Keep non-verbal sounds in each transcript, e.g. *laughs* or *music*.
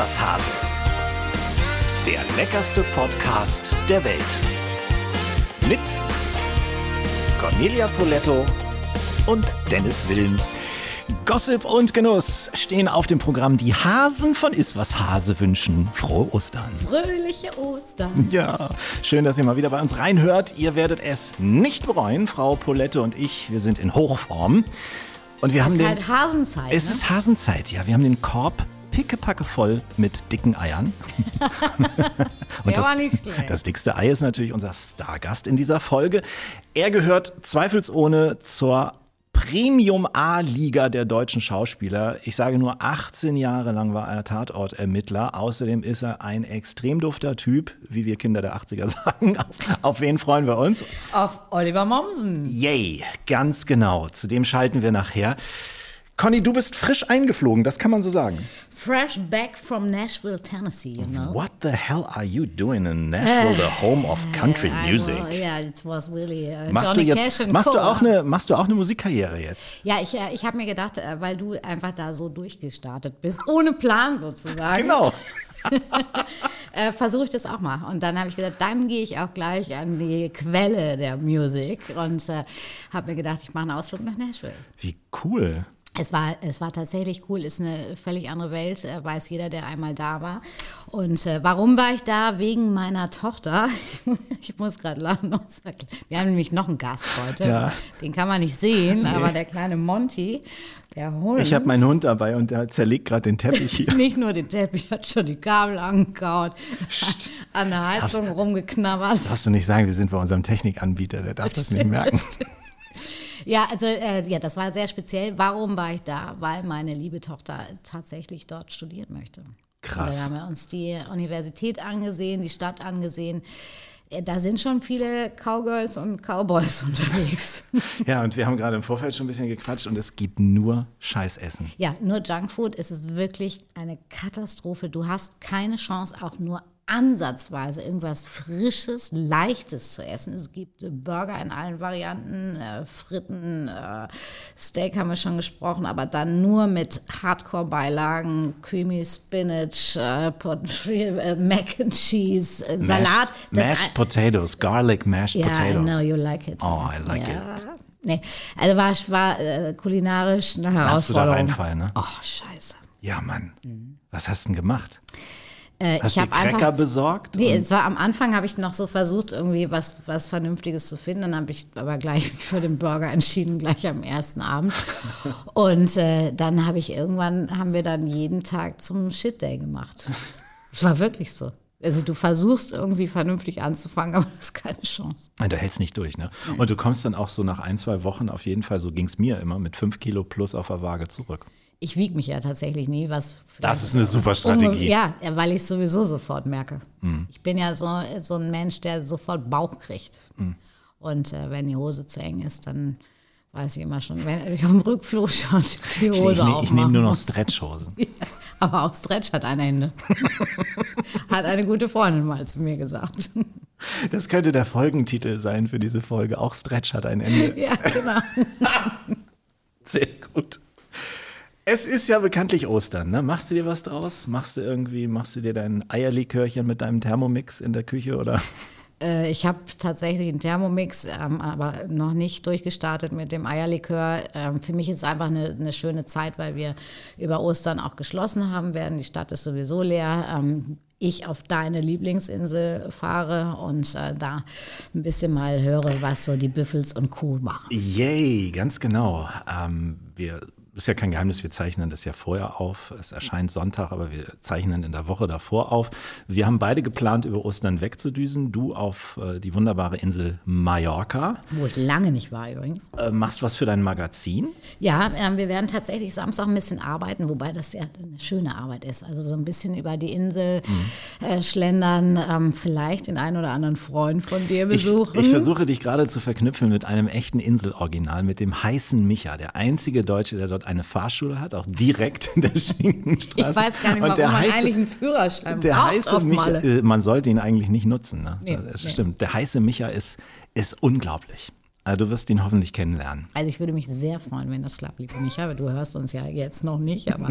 was, Hase? Der leckerste Podcast der Welt. Mit Cornelia Poletto und Dennis Wilms. Gossip und Genuss stehen auf dem Programm. Die Hasen von Iswas Hase wünschen frohe Ostern. Fröhliche Ostern. Ja, schön, dass ihr mal wieder bei uns reinhört. Ihr werdet es nicht bereuen, Frau Polette und ich. Wir sind in Hochform. Und wir Es haben ist den, halt Hasenzeit. Es ne? ist Hasenzeit, ja. Wir haben den Korb pickepacke voll mit dicken Eiern. *laughs* Und schlecht. das dickste Ei ist natürlich unser Stargast in dieser Folge. Er gehört zweifelsohne zur Premium A-Liga der deutschen Schauspieler. Ich sage nur, 18 Jahre lang war er Tatortermittler. Außerdem ist er ein extrem dufter Typ, wie wir Kinder der 80er *laughs* sagen. Auf, auf wen freuen wir uns? Auf Oliver Mommsen. Yay, ganz genau. Zu dem schalten wir nachher. Conny, du bist frisch eingeflogen, das kann man so sagen. Fresh back from Nashville, Tennessee, you know. What the hell are you doing in Nashville, the home of *laughs* country music? will- Yeah, it was really uh, Machst Johnny du, Cash jetzt, and machst, du Co. auch eine, machst du auch eine Musikkarriere jetzt? Ja, ich, äh, ich habe mir gedacht, äh, weil du einfach da so durchgestartet bist, ohne Plan sozusagen, Genau. *laughs* äh, versuche ich das auch mal. Und dann habe ich gedacht, dann gehe ich auch gleich an die Quelle der Musik und äh, habe mir gedacht, ich mache einen Ausflug nach Nashville. Wie cool. Es war, es war tatsächlich cool, ist eine völlig andere Welt, äh, weiß jeder, der einmal da war. Und äh, warum war ich da? Wegen meiner Tochter. *laughs* ich muss gerade lachen. Wir haben nämlich noch einen Gast heute. Ja. Den kann man nicht sehen, aber der kleine Monty, der Hund. Ich habe meinen Hund dabei und der zerlegt gerade den Teppich hier. *laughs* nicht nur den Teppich, hat schon die Kabel angekaut, an der Heizung rumgeknabbert. Darfst du nicht sagen, wir sind bei unserem Technikanbieter, der darf das nicht merken. Ja, also äh, ja, das war sehr speziell. Warum war ich da? Weil meine liebe Tochter tatsächlich dort studieren möchte. Krass. Dann haben wir uns die Universität angesehen, die Stadt angesehen. Äh, Da sind schon viele Cowgirls und Cowboys *laughs* unterwegs. Ja, und wir haben gerade im Vorfeld schon ein bisschen gequatscht und es gibt nur Scheißessen. ja, nur Junkfood ist es wirklich eine Katastrophe. Du hast keine Chance, auch nur ansatzweise irgendwas Frisches, Leichtes zu essen. Es gibt äh, Burger in allen Varianten, äh, Fritten, äh, Steak haben wir schon gesprochen, aber dann nur mit Hardcore-Beilagen, Creamy Spinach, äh, *laughs* äh, Mac and Cheese, äh, Salat. Das Mashed Potatoes, Garlic Mashed I Potatoes. know you like it. Oh, I like ja. it. Nee, also war, war äh, kulinarisch eine Hast du da Herausforderung. reinfallen, ne? Ach, scheiße. Ja, Mann. Was hast du denn gemacht? Äh, Hast ich du habe Cracker einfach. besorgt? Nee, es war am Anfang habe ich noch so versucht, irgendwie was, was Vernünftiges zu finden. Dann habe ich aber gleich *laughs* für den Burger entschieden, gleich am ersten Abend. *laughs* Und äh, dann habe ich irgendwann, haben wir dann jeden Tag zum Shit Day gemacht. Es war wirklich so. Also du versuchst irgendwie vernünftig anzufangen, *laughs* aber das ist keine Chance. Du hältst nicht durch, ne? Und du kommst dann auch so nach ein, zwei Wochen auf jeden Fall, so ging es mir immer, mit fünf Kilo plus auf der Waage zurück. Ich wiege mich ja tatsächlich nie, was. Das ist eine super Strategie. Ja, weil ich es sowieso sofort merke. Ich bin ja so, so ein Mensch, der sofort Bauch kriegt. Und äh, wenn die Hose zu eng ist, dann weiß ich immer schon, wenn *laughs* ich dem Rückflug schon die Ich, Hose ich, ne- ich nehme nur noch. Stretchhosen. *laughs* Aber auch Stretch hat ein Ende. *laughs* hat eine gute Freundin mal zu mir gesagt. Das könnte der Folgentitel sein für diese Folge. Auch Stretch hat ein Ende. ja, genau. Sehr gut. Es ist ja bekanntlich Ostern, ne? Machst du dir was draus? Machst du irgendwie, machst du dir dein Eierlikörchen mit deinem Thermomix in der Küche oder? Äh, Ich habe tatsächlich einen Thermomix, ähm, aber noch nicht durchgestartet mit dem Eierlikör. Ähm, für mich ist es einfach eine, eine schöne Zeit, weil wir über Ostern auch geschlossen haben werden. Die Stadt ist sowieso leer. Ähm, ich auf deine Lieblingsinsel fahre und äh, da ein bisschen mal höre, was so die Büffels und Co. machen. Yay, ganz genau. Ähm, wir ist ja kein Geheimnis, wir zeichnen das ja vorher auf. Es erscheint Sonntag, aber wir zeichnen in der Woche davor auf. Wir haben beide geplant, über Ostern wegzudüsen. Du auf äh, die wunderbare Insel Mallorca. Wo ich lange nicht war übrigens. Äh, machst was für dein Magazin. Ja, ähm, wir werden tatsächlich Samstag ein bisschen arbeiten, wobei das ja eine schöne Arbeit ist. Also so ein bisschen über die Insel äh, schlendern, ähm, vielleicht den einen oder anderen Freund von dir Ich, besuchen. ich versuche dich gerade zu verknüpfen mit einem echten Inseloriginal, mit dem heißen Micha, der einzige Deutsche, der dort eine Fahrschule hat, auch direkt in der Schinkenstraße. ich weiß gar nicht, Und warum man heiße- eigentlich einen Führerschein Der braucht heiße auf Micha, Malle. äh, man sollte ihn eigentlich nicht nutzen. Ne? Nee, das nee. stimmt. Der heiße Micha ist, ist unglaublich. Also du wirst ihn hoffentlich kennenlernen. Also ich würde mich sehr freuen, wenn das klappt, liebe Micha. Du hörst uns ja jetzt noch nicht, aber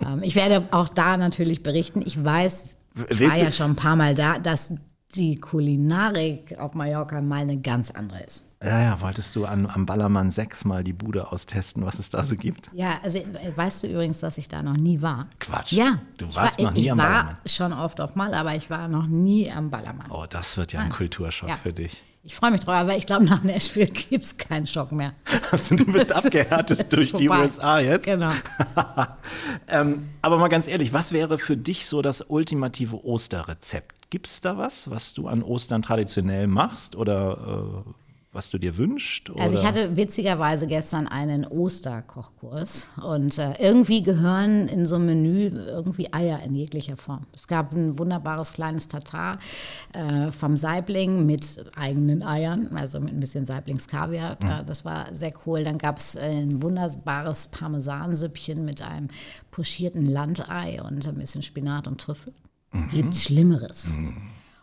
ähm, ich werde auch da natürlich berichten. Ich weiß, ich war ja schon ein paar Mal da, dass die Kulinarik auf Mallorca mal eine ganz andere ist. Ja, ja, wolltest du an, am Ballermann 6 mal die Bude austesten, was es da so gibt? Ja, also weißt du übrigens, dass ich da noch nie war? Quatsch. Ja. Du ich warst war, noch nie ich am war Ballermann. schon oft auf Mal, aber ich war noch nie am Ballermann. Oh, das wird ja ein Kulturschock Ja. für dich. Ich freue mich drauf, aber ich glaube, nach Nashville gibt es keinen Schock mehr. *laughs* Also, du bist *laughs* abgehärtet durch die vorbei. USA jetzt. Genau. *laughs* ähm, aber mal ganz ehrlich, was wäre für dich so das ultimative Osterrezept? Gibt es da was, was du an Ostern traditionell machst oder äh, was du dir wünschst? Also ich oder? hatte witzigerweise gestern einen Osterkochkurs und äh, irgendwie gehören in so einem Menü irgendwie Eier in jeglicher Form. Es gab ein wunderbares kleines Tatar äh, vom Saibling mit eigenen Eiern, also mit ein bisschen Saiblingskaviar. Äh, das war sehr cool. Dann gab es ein wunderbares Parmesansüppchen mit einem pochierten Landei und ein bisschen Spinat und Trüffel. Gibt Schlimmeres.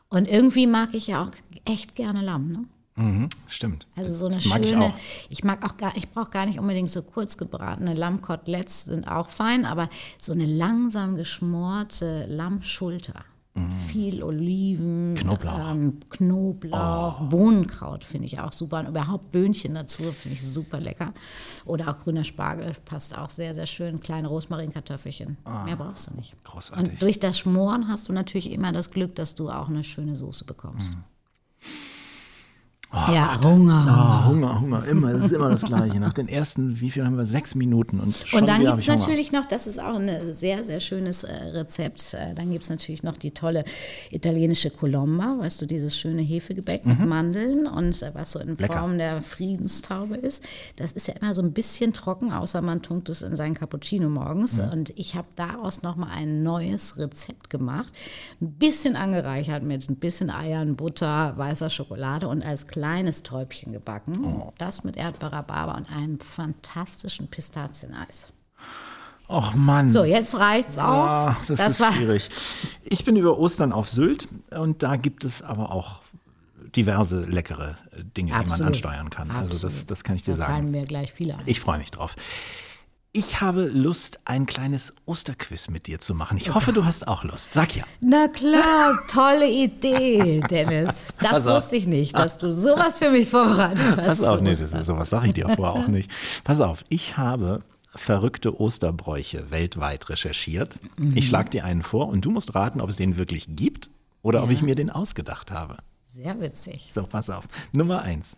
Und irgendwie mag ich ja auch echt gerne Lamm. Ne? Mhm, stimmt. Also so eine schöne, ich ich, mag auch gar, ich brauche gar nicht unbedingt so kurz gebratene Lammkoteletts sind auch fein, aber so eine langsam geschmorte Lammschulter. Viel Oliven. Knoblauch. Oh. ähm, Knoblauch Bohnenkraut finde ich auch super. Und überhaupt Böhnchen dazu finde ich super lecker. Oder auch grüner Spargel passt auch sehr, sehr schön. Kleine Rosmarinkartoffelchen. Mehr brauchst du nicht. Ah. Großartig. Und durch das Schmoren hast du natürlich immer das Glück, dass du auch eine schöne Soße bekommst. Mm. Ja, Hunger. Ah, Hunger, Hunger, immer, das ist immer das Gleiche. Nach den ersten, wie viel haben wir? Sechs Minuten und schon Und dann gibt es natürlich noch, das ist auch ein sehr, sehr schönes äh, Rezept, äh, dann gibt es natürlich noch die tolle italienische Colomba, weißt du, dieses schöne Hefegebäck mit Mandeln und äh, was so in Mhm. Lecker. Form der Friedenstaube ist. Das ist ja immer so ein bisschen trocken, außer man tunkt es in seinen Cappuccino morgens. Mhm. Und ich habe daraus nochmal ein neues Rezept gemacht, ein bisschen angereichert mit ein bisschen Eiern, Butter, weißer Schokolade und als kleines Träubchen gebacken. Oh. Das mit Erdbeerrhabarber und einem fantastischen Pistazieneis. Och Mann. So, jetzt reicht's auch. Ah, das, ist war schwierig. Ich bin über Ostern auf Sylt und da gibt es aber auch diverse leckere Dinge, die man Absolut. ansteuern kann. Also das, Absolut. das kann ich dir da sagen. fallen mir gleich viele ein. Ich freue mich drauf. Ich habe Lust, ein kleines Osterquiz mit dir zu machen. Ich hoffe, du hast auch Lust. Sag ja. Na klar, tolle Idee, Dennis. Das Pass auf. wusste ich nicht, dass du sowas für mich vorbereitet hast. Pass auf, nee, das ist, sowas sage ich dir vorher auch nicht. Pass auf, ich habe verrückte Osterbräuche weltweit recherchiert. Mhm. Ich schlage dir einen vor und du musst raten, ob es den wirklich gibt oder ob ich mir den ausgedacht habe. Sehr witzig. So, pass auf. Nummer eins.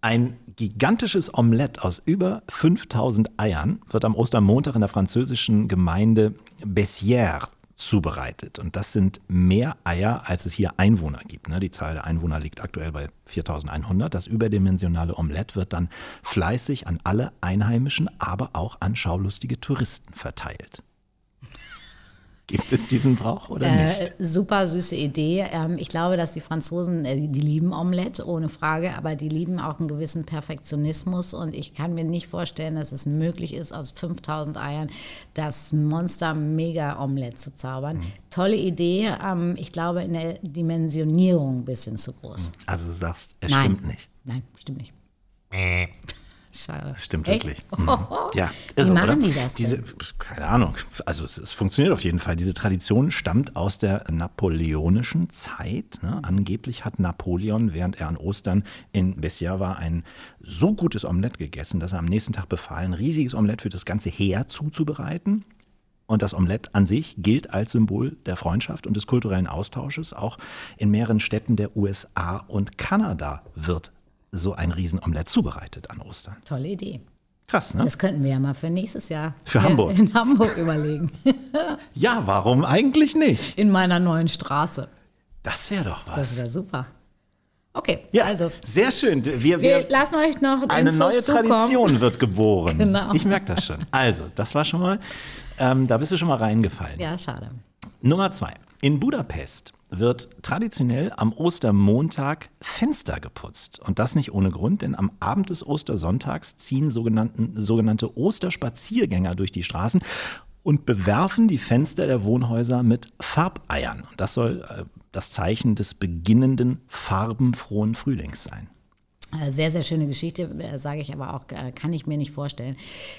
Ein gigantisches Omelett aus über 5000 Eiern wird am Ostermontag in der französischen Gemeinde Bessières zubereitet. Und das sind mehr Eier, als es hier Einwohner gibt. ne? Die Zahl der Einwohner liegt aktuell bei 4100. Das überdimensionale Omelett wird dann fleißig an alle Einheimischen, aber auch an schaulustige Touristen verteilt. Gibt es diesen Brauch oder nicht? Äh, super süße Idee. Ähm, ich glaube, dass die Franzosen, äh, die, die lieben Omelette, ohne Frage, aber die lieben auch einen gewissen Perfektionismus und ich kann mir nicht vorstellen, dass es möglich ist, aus 5000 Eiern das Monster-Mega-Omelette zu zaubern. Mhm. Tolle Idee. Ähm, ich glaube, in der Dimensionierung ein bisschen zu groß. Also du sagst, es Nein. stimmt nicht. Nein, stimmt nicht. Schade. Stimmt Echt? wirklich. Mhm. Ja, Wie irre, machen oder? die das Diese, keine Ahnung. Also es, es funktioniert auf jeden Fall. Diese Tradition stammt aus der napoleonischen Zeit. Ne? Angeblich hat Napoleon, während er an Ostern in Bessières war, ein so gutes Omelett gegessen, dass er am nächsten Tag befahl, ein riesiges Omelett für das ganze Heer zuzubereiten. Und das Omelett an sich gilt als Symbol der Freundschaft und des kulturellen Austausches. Auch in mehreren Städten der USA und Kanada wird so ein Riesenomelett zubereitet an Ostern. Tolle Idee. Krass, ne? Das könnten wir ja mal für nächstes Jahr Für in, Hamburg. in Hamburg überlegen. *laughs* Ja, warum eigentlich nicht? In meiner neuen Straße. Das wäre doch Das was. wäre super. Okay, Ja, also sehr schön. Wir, wir wir, lassen euch noch eine Infos neue zukommen. Tradition wird *laughs* geboren. Genau. Ich merke das schon. Also, das war schon mal, ähm, da bist du schon mal reingefallen. Ja, schade. Nummer zwei. In Budapest wird traditionell am Ostermontag Fenster geputzt. Und das nicht ohne Grund, denn am Abend des Ostersonntags ziehen sogenannte Osterspaziergänger durch die Straßen und bewerfen die Fenster der Wohnhäuser mit Farbeiern. Und das soll äh, das Zeichen des beginnenden farbenfrohen Frühlings sein. Äh, Sehr, sehr schöne Geschichte, äh, sage ich aber auch, äh, kann ich mir nicht vorstellen,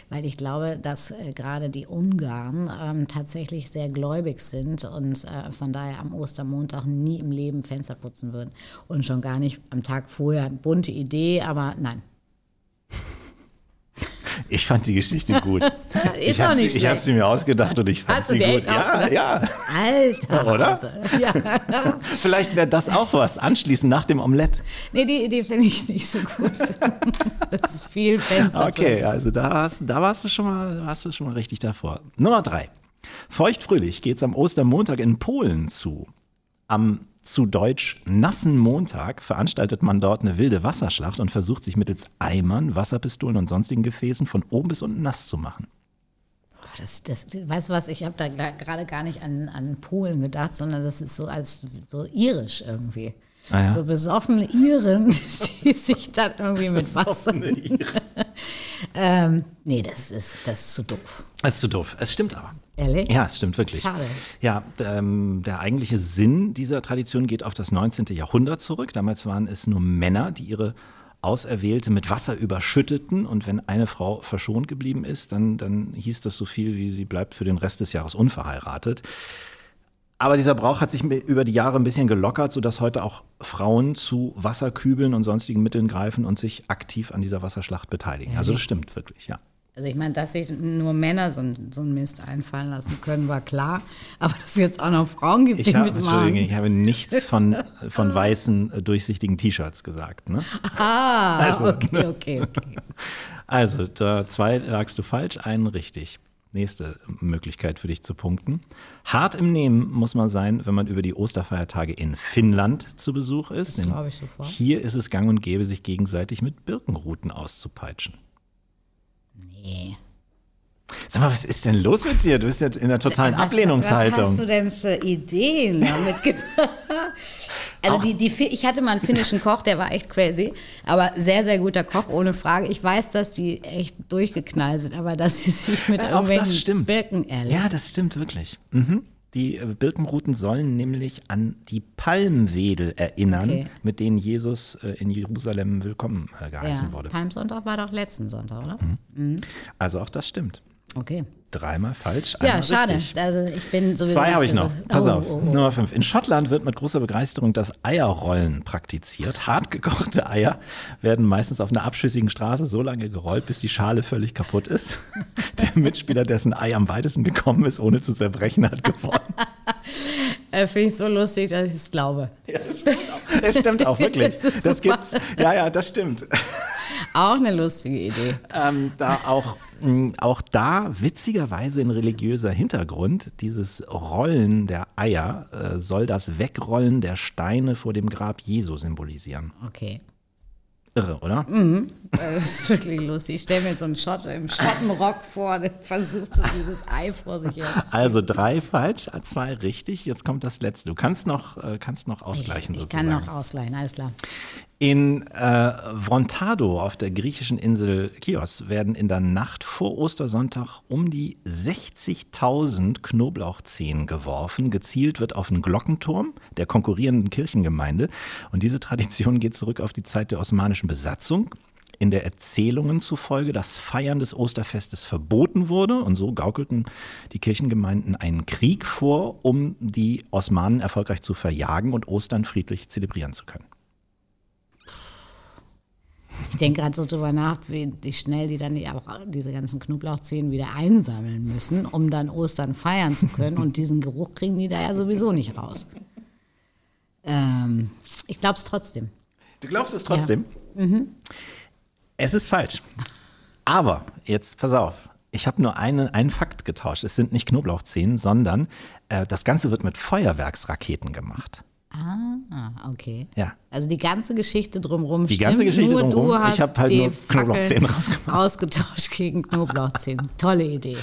weil ich glaube, dass gerade die Ungarn ähm, tatsächlich sehr gläubig sind und von daher am Ostermontag nie im Leben Fenster putzen würden. Und schon gar nicht am Tag vorher. Bunte Idee, aber nein. Ich fand die Geschichte gut. *laughs* Ist ich habe sie, hab sie mir ausgedacht und ich fand Hast du sie gut. Ja, ja. Alter. Oder? Hase. Ja. *laughs* Vielleicht wäre das auch was anschließend nach dem Omelett. Nee, die Idee finde ich nicht so gut. *laughs* Das ist viel Fenster. Okay, also da, hast, da warst, du schon mal, warst du schon mal richtig davor. Nummer drei. Feuchtfröhlich geht es am Ostermontag in Polen zu. Am zu Deutsch nassen Montag veranstaltet man dort eine wilde Wasserschlacht und versucht sich mittels Eimern, Wasserpistolen und sonstigen Gefäßen von oben bis unten nass zu machen. Das, das, weißt du was, ich habe da gerade gar nicht an, an Polen gedacht, sondern das ist so als so irisch irgendwie. Ah ja. So besoffene Iren, *laughs* die sich dann irgendwie mit Wasser. *laughs* ähm, nee, das ist, das ist zu doof. Das ist zu doof. Es stimmt aber. Ehrlich? Ja, es stimmt wirklich. Schade. Ja, ähm, der eigentliche Sinn dieser Tradition geht auf das 19. Jahrhundert zurück. Damals waren es nur Männer, die ihre Auserwählte mit Wasser überschütteten und wenn eine Frau verschont geblieben ist, dann, dann hieß das so viel wie sie bleibt für den Rest des Jahres unverheiratet. Aber dieser Brauch hat sich über die Jahre ein bisschen gelockert, sodass heute auch Frauen zu Wasserkübeln und sonstigen Mitteln greifen und sich aktiv an dieser Wasserschlacht beteiligen. Also das stimmt wirklich, ja. Also ich meine, dass sich nur Männer so, ein- so einen Mist einfallen lassen können, war klar. Aber dass es jetzt auch noch Frauen gibt, die Ich habe, mitmachen. ich habe nichts *laughs* von, von weißen, äh, durchsichtigen T-Shirts gesagt. Ne? Ah, *laughs* Also, okay, okay, okay. Also, da zwei lagst du falsch, einen richtig. Nächste Möglichkeit für dich zu punkten. Hart im Nehmen muss man sein, wenn man über die Osterfeiertage in Finnland zu Besuch ist. Das glaube ich sofort. Hier ist es gang und gäbe, sich gegenseitig mit Birkenruten auszupeitschen. Nee. Sag mal, was ist denn los mit dir? Du bist ja in einer totalen Was- Ablehnungshaltung. Was hast du denn für Ideen damit *laughs* *laughs* Also die, die, ich hatte mal einen finnischen Koch, der war echt crazy, aber sehr, sehr guter Koch, ohne Frage. Ich weiß, dass die echt durchgeknallt sind, aber dass sie sich mit Ja, auch das irgendwelchen stimmt. Birken ehrlich. Ja, das stimmt wirklich. Mhm. Die äh, Birkenruten sollen nämlich an die Palmwedel erinnern, Okay. mit denen Jesus äh, in Jerusalem willkommen äh, geheißen ja. wurde. Palmsonntag war doch letzten Sonntag, oder? Also auch das stimmt. Okay. Dreimal falsch, Ja, schade. richtig. Also ich bin sowieso. Zwei habe ich noch. Pass Oh, auf. oh, oh. Nummer fünf. In Schottland wird mit großer Begeisterung das Eierrollen praktiziert. Hart gekochte Eier werden meistens auf einer abschüssigen Straße so lange gerollt, bis die Schale völlig kaputt ist. *laughs* Der Mitspieler, dessen Ei am weitesten gekommen ist, ohne zu zerbrechen, hat gewonnen. *laughs* Äh, Finde ich so lustig, dass ich es glaube. Ja, das stimmt auch, das stimmt auch wirklich. *laughs* Das Das gibt's. Ja, ja, das stimmt. Auch eine lustige Idee. Ähm, da auch, mh, auch da witzigerweise ein religiöser Hintergrund. Dieses Rollen der Eier äh, soll das Wegrollen der Steine vor dem Grab Jesu symbolisieren. Okay. Irre, oder? Das ist wirklich lustig. Ich stelle mir so einen Schotte im Schottenrock vor, der versucht so dieses Ei vor sich zu Also drei falsch, zwei richtig. Jetzt kommt das letzte. Du kannst noch, äh, kannst noch ausgleichen Ich sozusagen. kann noch ausgleichen, alles klar. In äh, Vrontado auf der griechischen Insel Chios werden in der Nacht vor Ostersonntag um die 60.000 Knoblauchzehen geworfen. Gezielt wird auf den Glockenturm der konkurrierenden Kirchengemeinde. Und diese Tradition geht zurück auf die Zeit der osmanischen Besatzung. In der Erzählungen zufolge das Feiern des Osterfestes verboten wurde und so gaukelten die Kirchengemeinden einen Krieg vor, um die Osmanen erfolgreich zu verjagen und Ostern friedlich zelebrieren zu können. Ich denke gerade so drüber nach, wie, wie schnell die dann die auch diese ganzen Knoblauchzehen wieder einsammeln müssen, um dann Ostern feiern zu können. Und diesen Geruch kriegen die da ja sowieso nicht raus. Ähm, ich glaube es trotzdem. Du glaubst es trotzdem? Es ist falsch. Aber jetzt pass auf. Ich habe nur einen, einen Fakt getauscht. Es sind nicht Knoblauchzehen, sondern äh, das Ganze wird mit Feuerwerksraketen gemacht. Ah, okay. Ja. Also die ganze Geschichte drumherum Die stimmt, ganze Geschichte nur drumherum, du ich hast hab halt die nur Knoblauchzehen rausgemacht. ausgetauscht gegen Knoblauchzehen. Tolle Idee.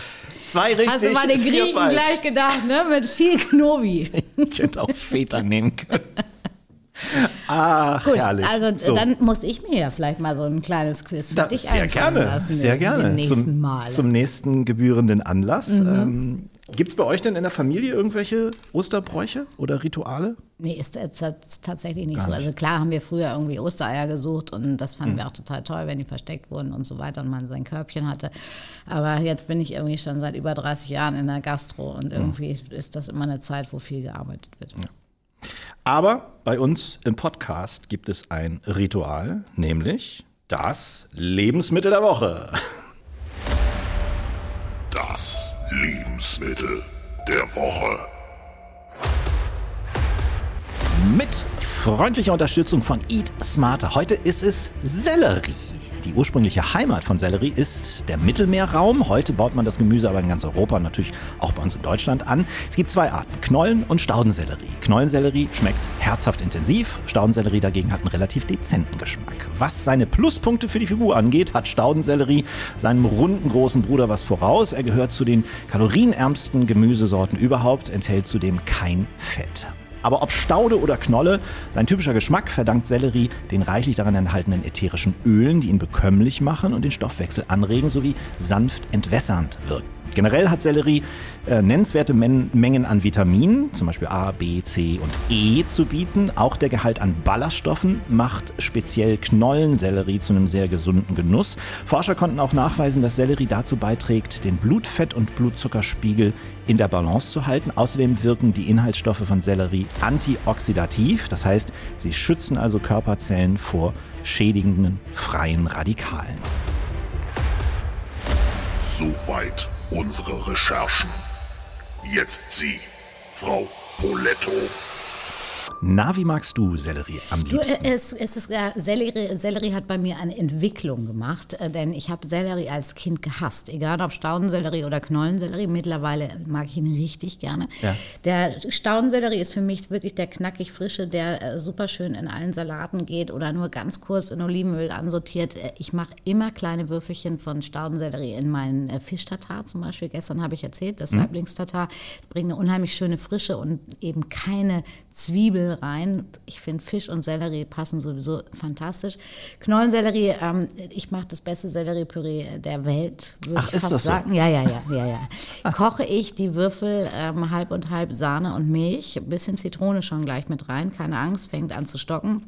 Zwei richtig, Hast du mal den Griechen falsch. gleich gedacht, ne? Mit viel Knobi. *laughs* Ich hätte auch Väter nehmen können. *laughs* Ach, Gut, herrlich. also So. dann muss ich mir ja vielleicht mal so ein kleines Quiz für Da, dich sehr gerne, lassen. sehr gerne. Im nächsten zum. Mhm. zum nächsten gebührenden Anlass. Ähm, Gibt es bei euch denn in der Familie irgendwelche Osterbräuche oder Rituale? Nee, ist, ist, ist tatsächlich nicht so. Also klar haben wir früher irgendwie Ostereier gesucht und das fanden Mhm. wir auch total toll, wenn die versteckt wurden und so weiter und man sein Körbchen hatte. Aber jetzt bin ich irgendwie schon seit über 30 Jahren in der Gastro und irgendwie ist das immer eine Zeit, wo viel gearbeitet wird. Aber bei uns im Podcast gibt es ein Ritual, nämlich das Lebensmittel der Woche. Das Lebensmittel der Woche. Mit freundlicher Unterstützung von Eat Smarter. Heute ist es Sellerie. Die ursprüngliche Heimat von Sellerie ist der Mittelmeerraum. Heute baut man das Gemüse aber in ganz Europa natürlich auch bei uns in Deutschland an. Es gibt zwei Arten, Knollen- und Staudensellerie. Knollensellerie schmeckt herzhaft intensiv, Staudensellerie dagegen hat einen relativ dezenten Geschmack. Was seine Pluspunkte für die Figur angeht, hat Staudensellerie seinem runden großen Bruder was voraus. Er gehört zu den kalorienärmsten Gemüsesorten überhaupt, enthält zudem kein Fett. Aber ob Staude oder Knolle, sein typischer Geschmack verdankt Sellerie den reichlich darin enthaltenen ätherischen Ölen, die ihn bekömmlich machen und den Stoffwechsel anregen sowie sanft entwässernd wirken. Generell hat Sellerie äh, nennenswerte Men Mengen an Vitaminen, zum Beispiel A, B, C und E zu bieten. Auch der Gehalt an Ballaststoffen macht speziell Knollensellerie zu einem sehr gesunden Genuss. Forscher konnten auch nachweisen, dass Sellerie dazu beiträgt, den Blutfett- und Blutzuckerspiegel in der Balance zu halten. Außerdem wirken die Inhaltsstoffe von Sellerie antioxidativ, das heißt, sie schützen also Körperzellen vor schädigenden freien Radikalen. Soweit unsere Recherchen. Jetzt Sie, Frau Poletto. Na, wie magst du Sellerie am Du, liebsten? äh, es, es ist, ja, Sellerie, Sellerie hat bei mir eine Entwicklung gemacht, äh, denn ich habe Sellerie als Kind gehasst. Egal ob Staudensellerie oder Knollensellerie, mittlerweile mag ich ihn richtig gerne. Ja. Der Staudensellerie ist für mich wirklich der knackig frische, der äh, super schön in allen Salaten geht oder nur ganz kurz in Olivenöl ansortiert. Äh, Ich mache immer kleine Würfelchen von Staudensellerie in meinen äh, Fischtatar zum Beispiel. Gestern habe ich erzählt, das Saiblingstatar bringt eine unheimlich schöne Frische und eben keine Zwiebel rein. Ich finde Fisch und Sellerie passen sowieso fantastisch. Knollensellerie, ähm, ich mache das beste Selleriepüree der Welt, würde ich fast das so? sagen. Ja, ja, ja, ja, ja. *laughs* Koche ich die Würfel ähm, halb und halb Sahne und Milch, ein bisschen Zitrone schon gleich mit rein, keine Angst, fängt an zu stocken.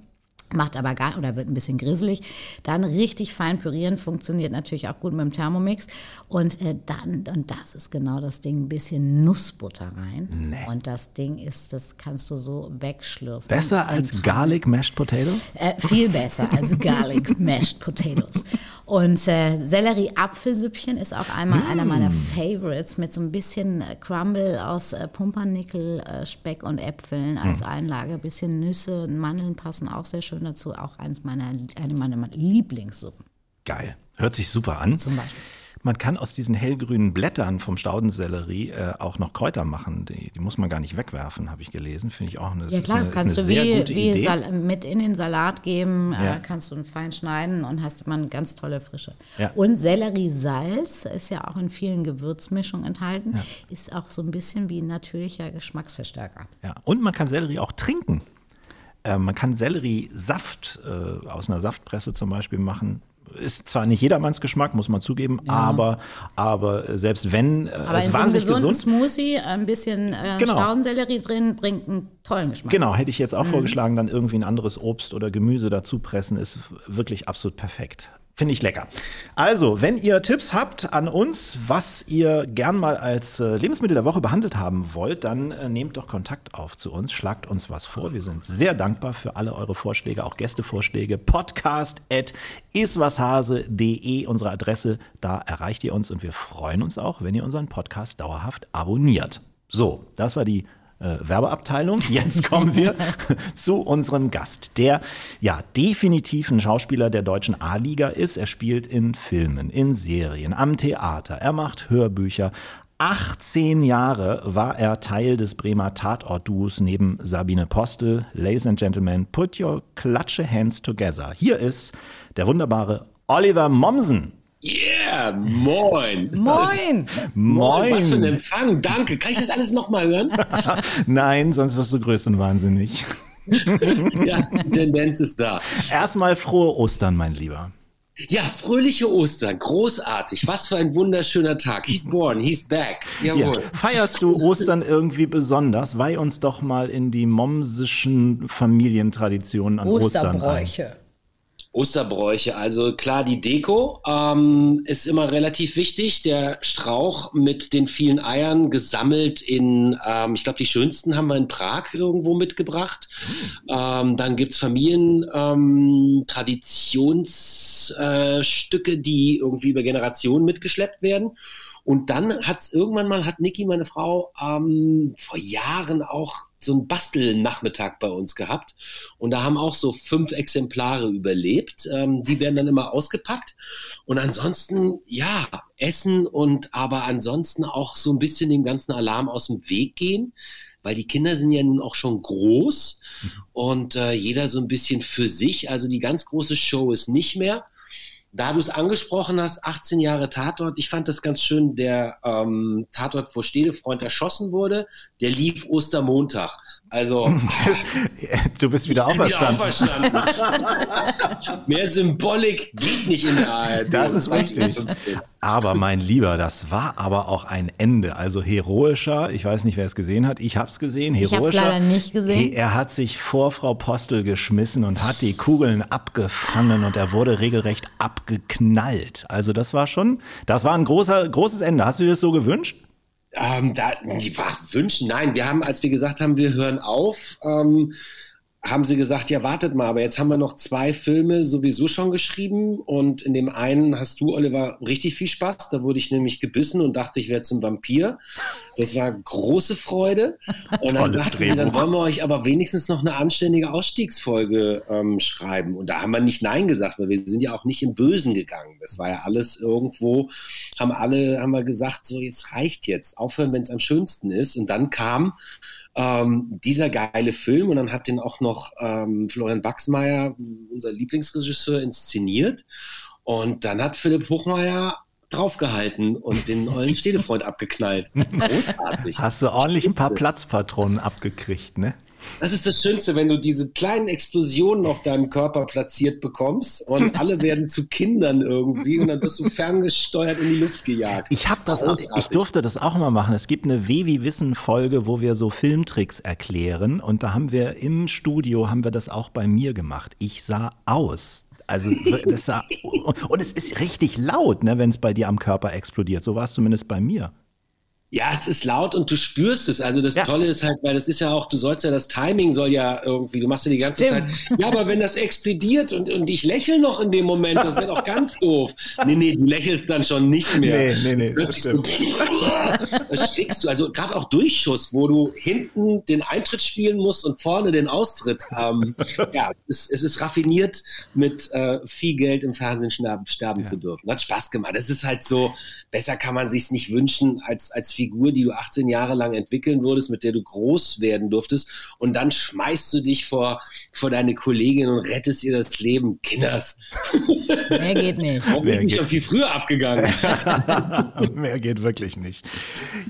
Macht aber gar oder wird ein bisschen grisselig. Dann richtig fein pürieren, funktioniert natürlich auch gut mit dem Thermomix. Und äh, dann, und das ist genau das Ding, ein bisschen Nussbutter rein. Und das Ding ist, das kannst du so wegschlürfen. Besser als dran- Garlic Mashed Potato? äh, viel besser als Garlic *laughs* Mashed Potatoes. Und äh, Sellerie-Apfelsüppchen ist auch einmal einer meiner Favorites mit so ein bisschen äh, Crumble aus äh, Pumpernickel, äh, Speck und Äpfeln als Einlage. Ein bisschen Nüsse, Mandeln passen auch sehr schön dazu. Auch eins meiner, eine meiner Lieblingssuppen Geil. Hört sich super an. zum Beispiel. Man kann aus diesen hellgrünen Blättern vom Staudensellerie äh, auch noch Kräuter machen. Die, die muss man gar nicht wegwerfen, habe ich gelesen. Finde ich auch eine, Ja klar, eine, kannst du wie, gute wie Idee. Sal mit in den Salat geben, Ja. äh, kannst du fein schneiden und hast immer eine ganz tolle Frische. Ja. Und Selleriesalz ist ja auch in vielen Gewürzmischungen enthalten, ist auch so ein bisschen wie ein natürlicher Geschmacksverstärker. Ja. Und man kann Sellerie auch trinken. Äh, man kann Selleriesaft äh, aus einer Saftpresse zum Beispiel machen. Ist zwar nicht jedermanns Geschmack, muss man zugeben, aber, aber selbst wenn, äh, Aber in so einem gesunden gesund. Smoothie ein bisschen äh, Genau. Staudensellerie drin bringt einen tollen Geschmack. Genau, hätte ich jetzt Mhm. auch vorgeschlagen, dann irgendwie ein anderes Obst oder Gemüse dazu pressen, ist wirklich absolut perfekt. Finde ich lecker. Also, wenn ihr Tipps habt an uns, was ihr gern mal als äh, Lebensmittel der Woche behandelt haben wollt, dann äh, nehmt doch Kontakt auf zu uns, schlagt uns was vor. Wir sind sehr dankbar für alle eure Vorschläge, auch Gästevorschläge. Podcast at iswashase.de, unsere Adresse, da erreicht ihr uns und wir freuen uns auch, wenn ihr unseren Podcast dauerhaft abonniert. So, das war die äh, Werbeabteilung. Jetzt kommen wir *laughs* zu unserem Gast, der ja definitiv ein Schauspieler der deutschen A-Liga ist. Er spielt in Filmen, in Serien, am Theater, er macht Hörbücher. 18 Jahre war er Teil des Bremer Tatort-Duos neben Sabine Postel. Ladies and Gentlemen, put your Klatsche hands together. Hier ist der wunderbare Oliver Mommsen. Yeah, moin. Moin! Moin. Was für ein Empfang, danke. Kann ich das alles nochmal hören? *laughs* Nein, sonst wirst du größenwahnsinnig. *laughs* ja, die Tendenz ist da. Erstmal frohe Ostern, mein Lieber. Ja, fröhliche Ostern, großartig. Was für ein wunderschöner Tag. He's born, he's back. Ja. Jawohl. Feierst du Ostern irgendwie besonders? Weih uns doch mal in die momsischen Familientraditionen an Ostern ein. Osterbräuche. Osterbräuche, also klar, die Deko ähm, ist immer relativ wichtig. Der Strauch mit den vielen Eiern gesammelt in, ähm, ich glaube, die schönsten haben wir in Prag irgendwo mitgebracht. Ähm, dann gibt es Familien-Traditionsstücke, äh, die irgendwie über Generationen mitgeschleppt werden. Und dann hat es irgendwann mal, hat Niki, meine Frau, ähm, vor Jahren auch so einen Bastelnachmittag bei uns gehabt. Und da haben auch so fünf Exemplare überlebt. Ähm, die werden dann immer ausgepackt. Und ansonsten, ja, essen und aber ansonsten auch so ein bisschen dem ganzen Alarm aus dem Weg gehen. Weil die Kinder sind ja nun auch schon groß mhm. und äh, jeder so ein bisschen für sich. Also die ganz große Show ist nicht mehr da du es angesprochen hast, 18 Jahre Tatort, ich fand das ganz schön, der ähm, Tatort, wo Stedefreund erschossen wurde, der lief Ostermontag. Also. *laughs* du bist wieder auferstanden. Wieder auferstanden. *laughs* Mehr Symbolik geht nicht in der ARD. Das ist richtig. Aber mein Lieber, das war aber auch ein Ende. Also heroischer, ich weiß nicht, wer es gesehen hat. Ich habe es gesehen. Heroischer. Ich habe leider nicht gesehen. Er hat sich vor Frau Postel geschmissen und hat die Kugeln abgefangen und er wurde regelrecht abgeknallt. Also das war schon, das war ein großer, großes Ende. Hast du dir das so gewünscht? Ähm, da, die war wünschen, nein. Wir haben, als wir gesagt haben, wir hören auf, ähm, haben sie gesagt, ja, wartet mal, aber jetzt haben wir noch zwei Filme sowieso schon geschrieben und in dem einen hast du, Oliver, richtig viel Spaß. Da wurde ich nämlich gebissen und dachte, ich wäre zum Vampir. Das war große Freude. *laughs* Und dann dachten sie, dann wollen wir euch aber wenigstens noch eine anständige Ausstiegsfolge ähm, schreiben. Und da haben wir nicht Nein gesagt, weil wir sind ja auch nicht im Bösen gegangen. Das war ja alles irgendwo, haben alle, haben wir gesagt, so jetzt reicht jetzt, aufhören, wenn es am schönsten ist. Und dann kam ähm, dieser geile Film und dann hat den auch noch ähm, Florian Wachsmeier, unser Lieblingsregisseur, inszeniert. Und dann hat Philipp Hochmeier draufgehalten und den ollen *laughs* Städtefreund abgeknallt. *laughs* Großartig. Hast du ordentlich ein paar Platzpatronen abgekriegt, ne? Das ist das Schönste, wenn du diese kleinen Explosionen auf deinem Körper platziert bekommst und *laughs* alle werden zu Kindern irgendwie und dann wirst du ferngesteuert in die Luft gejagt. Ich habe das, auch, ich durfte das auch mal machen. Es gibt eine Wevi Wissen Folge, wo wir so Filmtricks erklären und da haben wir im Studio haben wir das auch bei mir gemacht. Ich sah aus. Also *laughs* das sah, und es ist richtig laut, ne, wenn es bei dir am Körper explodiert. So war es zumindest bei mir. Ja, es ist laut und du spürst es. Also das ja. Tolle ist halt, weil das ist ja auch, du sollst ja das Timing soll ja irgendwie, du machst ja die ganze Stimmt. Zeit. Ja, aber wenn das explodiert und, und ich lächle noch in dem Moment, das wäre doch ganz *laughs* doof. Nee, nee, du lächelst dann schon nicht mehr. Nee, nee, nee. Plötzlich so, *laughs* schlägst du. Also gerade auch Durchschuss, wo du hinten den Eintritt spielen musst und vorne den Austritt. Ähm, *laughs* ja, es, es, ist raffiniert, mit äh, viel Geld im Fernsehen sterben, sterben ja. zu dürfen. Hat Spaß gemacht. Das ist halt so, besser kann man sich nicht wünschen als, als Figur, die du 18 Jahre lang entwickeln würdest, mit der du groß werden durftest. Und dann schmeißt du dich vor, vor deine Kollegin und rettest ihr das Leben. Kinders. *laughs* Mehr geht nicht. Warum Mehr bin ich schon viel früher abgegangen? *laughs* Mehr geht wirklich nicht.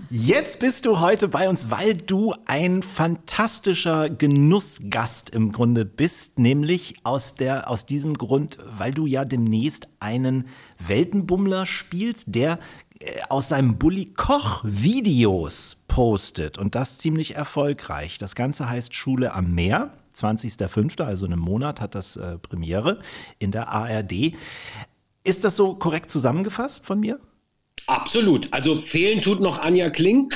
Jetzt bist du heute bei uns, weil du ein fantastischer Genussgast im Grunde bist, nämlich aus, der, aus diesem Grund, weil du ja demnächst einen Weltenbummler spielst, der aus seinem Bully Koch Videos postet und das ziemlich erfolgreich. Das Ganze heißt Schule am Meer. 20.05., also in einem Monat, hat das äh, Premiere in der ARD. Ist das so korrekt zusammengefasst von mir? Absolut. Also fehlen tut noch Anja Kling. *laughs*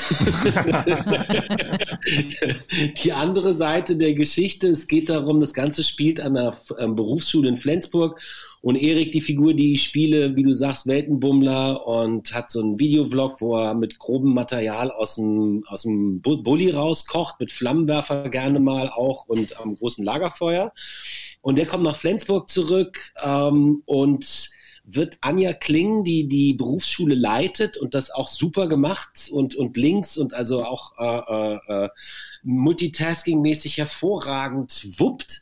die andere Seite der Geschichte, es geht darum, das Ganze spielt an der ähm, Berufsschule in Flensburg und Erik, die Figur, die ich spiele, wie du sagst, Weltenbummler und hat so einen Videovlog, wo er mit grobem Material aus dem, aus dem Bulli rauskocht, mit Flammenwerfer gerne mal auch und am großen Lagerfeuer. Und der kommt nach Flensburg zurück ähm, und wird Anja Kling, die die Berufsschule leitet und das auch super gemacht und, und links und also auch äh, äh, äh multitasking-mäßig hervorragend wuppt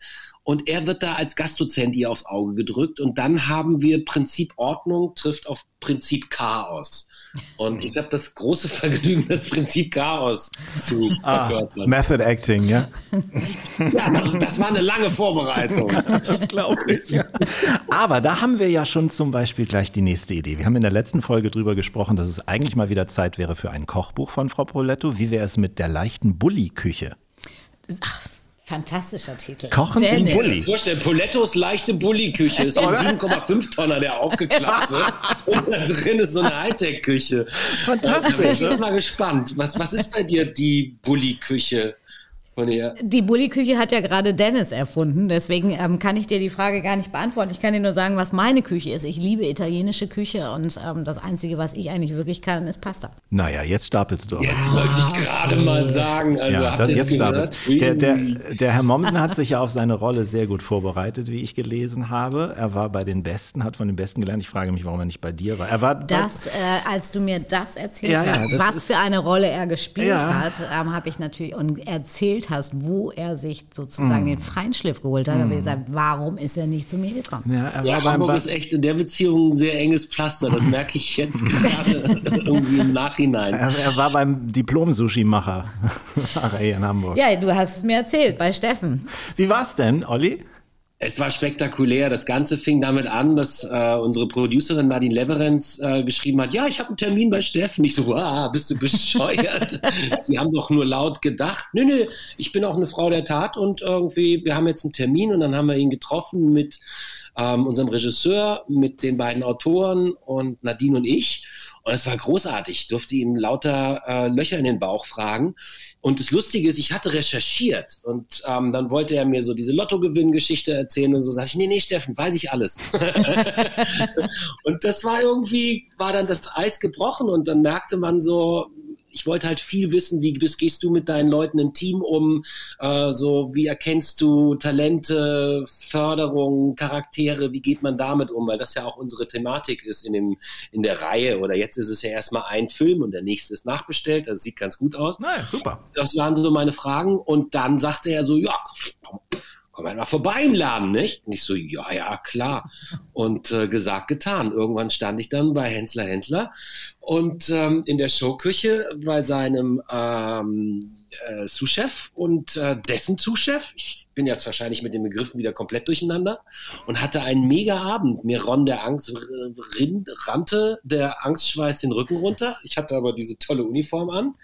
und er wird da als Gastdozent ihr aufs Auge gedrückt und dann haben wir Prinzip Ordnung trifft auf Prinzip Chaos. Und ich habe das große *laughs* Vergnügen, das Prinzip Chaos zu Ah, verkörpern. Method Acting, ja? *laughs* Ja, das war eine lange Vorbereitung. *laughs* Das glaube ich. Aber da haben wir ja schon zum Beispiel gleich die nächste Idee. Wir haben in der letzten Folge drüber gesprochen, dass es eigentlich mal wieder Zeit wäre für ein Kochbuch von Frau Poletto. Wie wäre es mit der leichten Bulli-Küche? Ach, fantastischer Titel. Kochen im Dennis. Bulli. Ich vorstellen, Polettos leichte Bulli-Küche ist so ein 7,5 Tonner, der aufgeklappt wird. Und da drin ist so eine Hightech-Küche. Fantastisch. Ich bin jetzt mal gespannt. Was, was ist bei dir die Bulli-Küche? Von ihr? Die Bulli-Küche hat ja gerade Dennis erfunden, deswegen ähm, kann ich dir die Frage gar nicht beantworten. Ich kann dir nur sagen, was meine Küche ist. Ich liebe italienische Küche und ähm, das Einzige, was ich eigentlich wirklich kann, ist Pasta. Naja, jetzt stapelst du. aber. Jetzt wollte ich gerade mal sagen. Also, Ja, habt das, ihr jetzt gehört? stapelst. Der, der, der Herr Mommsen hat *laughs* sich ja auf seine Rolle sehr gut vorbereitet, wie ich gelesen habe. Er war bei den Besten, hat von den Besten gelernt. Ich frage mich, warum er nicht bei dir war. Er war Das, äh, als du mir das erzählt Ja, ja, hast, das was ist- für eine Rolle er gespielt Ja. hat, ähm, habe ich natürlich und erzählt hast, wo er sich Mm. sozusagen den Feinschliff geholt hat, habe ich gesagt, warum ist er nicht zu mir gekommen? ja, er war Ja, beim Hamburg Ba- ist echt in der Beziehung ein sehr enges Pflaster. Das merke ich jetzt *laughs* gerade irgendwie im Nachhinein. er, er war beim Diplom-Sushi-Macher War er hier in Hamburg. Ja, du hast es mir erzählt bei Steffen. Wie war's denn, Olli? Es war spektakulär. Das Ganze fing damit an, dass äh, unsere Producerin Nadine Leverenz äh, geschrieben hat, ja, ich habe einen Termin bei Steffen. Ich so, ah, bist du bescheuert? *laughs* Sie haben doch nur laut gedacht. Nö, nö, ich bin auch eine Frau der Tat und irgendwie, wir haben jetzt einen Termin und dann haben wir ihn getroffen mit ähm, unserem Regisseur, mit den beiden Autoren und Nadine und ich. Und es war großartig. Ich durfte ihm lauter äh, Löcher in den Bauch fragen. Und das Lustige ist, ich hatte recherchiert und ähm, dann wollte er mir so diese Lottogewinn-Geschichte erzählen und so sag ich, nee, nee, Steffen, weiß ich alles. *laughs* und das war irgendwie, war dann das Eis gebrochen und dann merkte man so, ich wollte halt viel wissen, wie bist, gehst du mit deinen Leuten im Team um, äh, so wie erkennst du Talente, Förderung, Charaktere, wie geht man damit um, weil das ja auch unsere Thematik ist in, dem, in der Reihe. Oder jetzt ist es ja erstmal ein Film und der nächste ist nachbestellt, das sieht ganz gut aus. Naja, super. das waren so meine Fragen. Und dann sagte er so, ja, komm, komm halt mal vorbei im Laden, nicht? Und ich so, ja, ja, klar. Und äh, gesagt, getan. Irgendwann stand ich dann bei Hensler Hensler und ähm, in der Showküche bei seinem ähm, äh, Sous-Chef und äh, dessen Sous-Chef. Ich bin jetzt wahrscheinlich mit den Begriffen wieder komplett durcheinander und hatte einen mega Abend. Mir ronn der Angst, rannte der Angstschweiß den Rücken runter. Ich hatte aber diese tolle Uniform an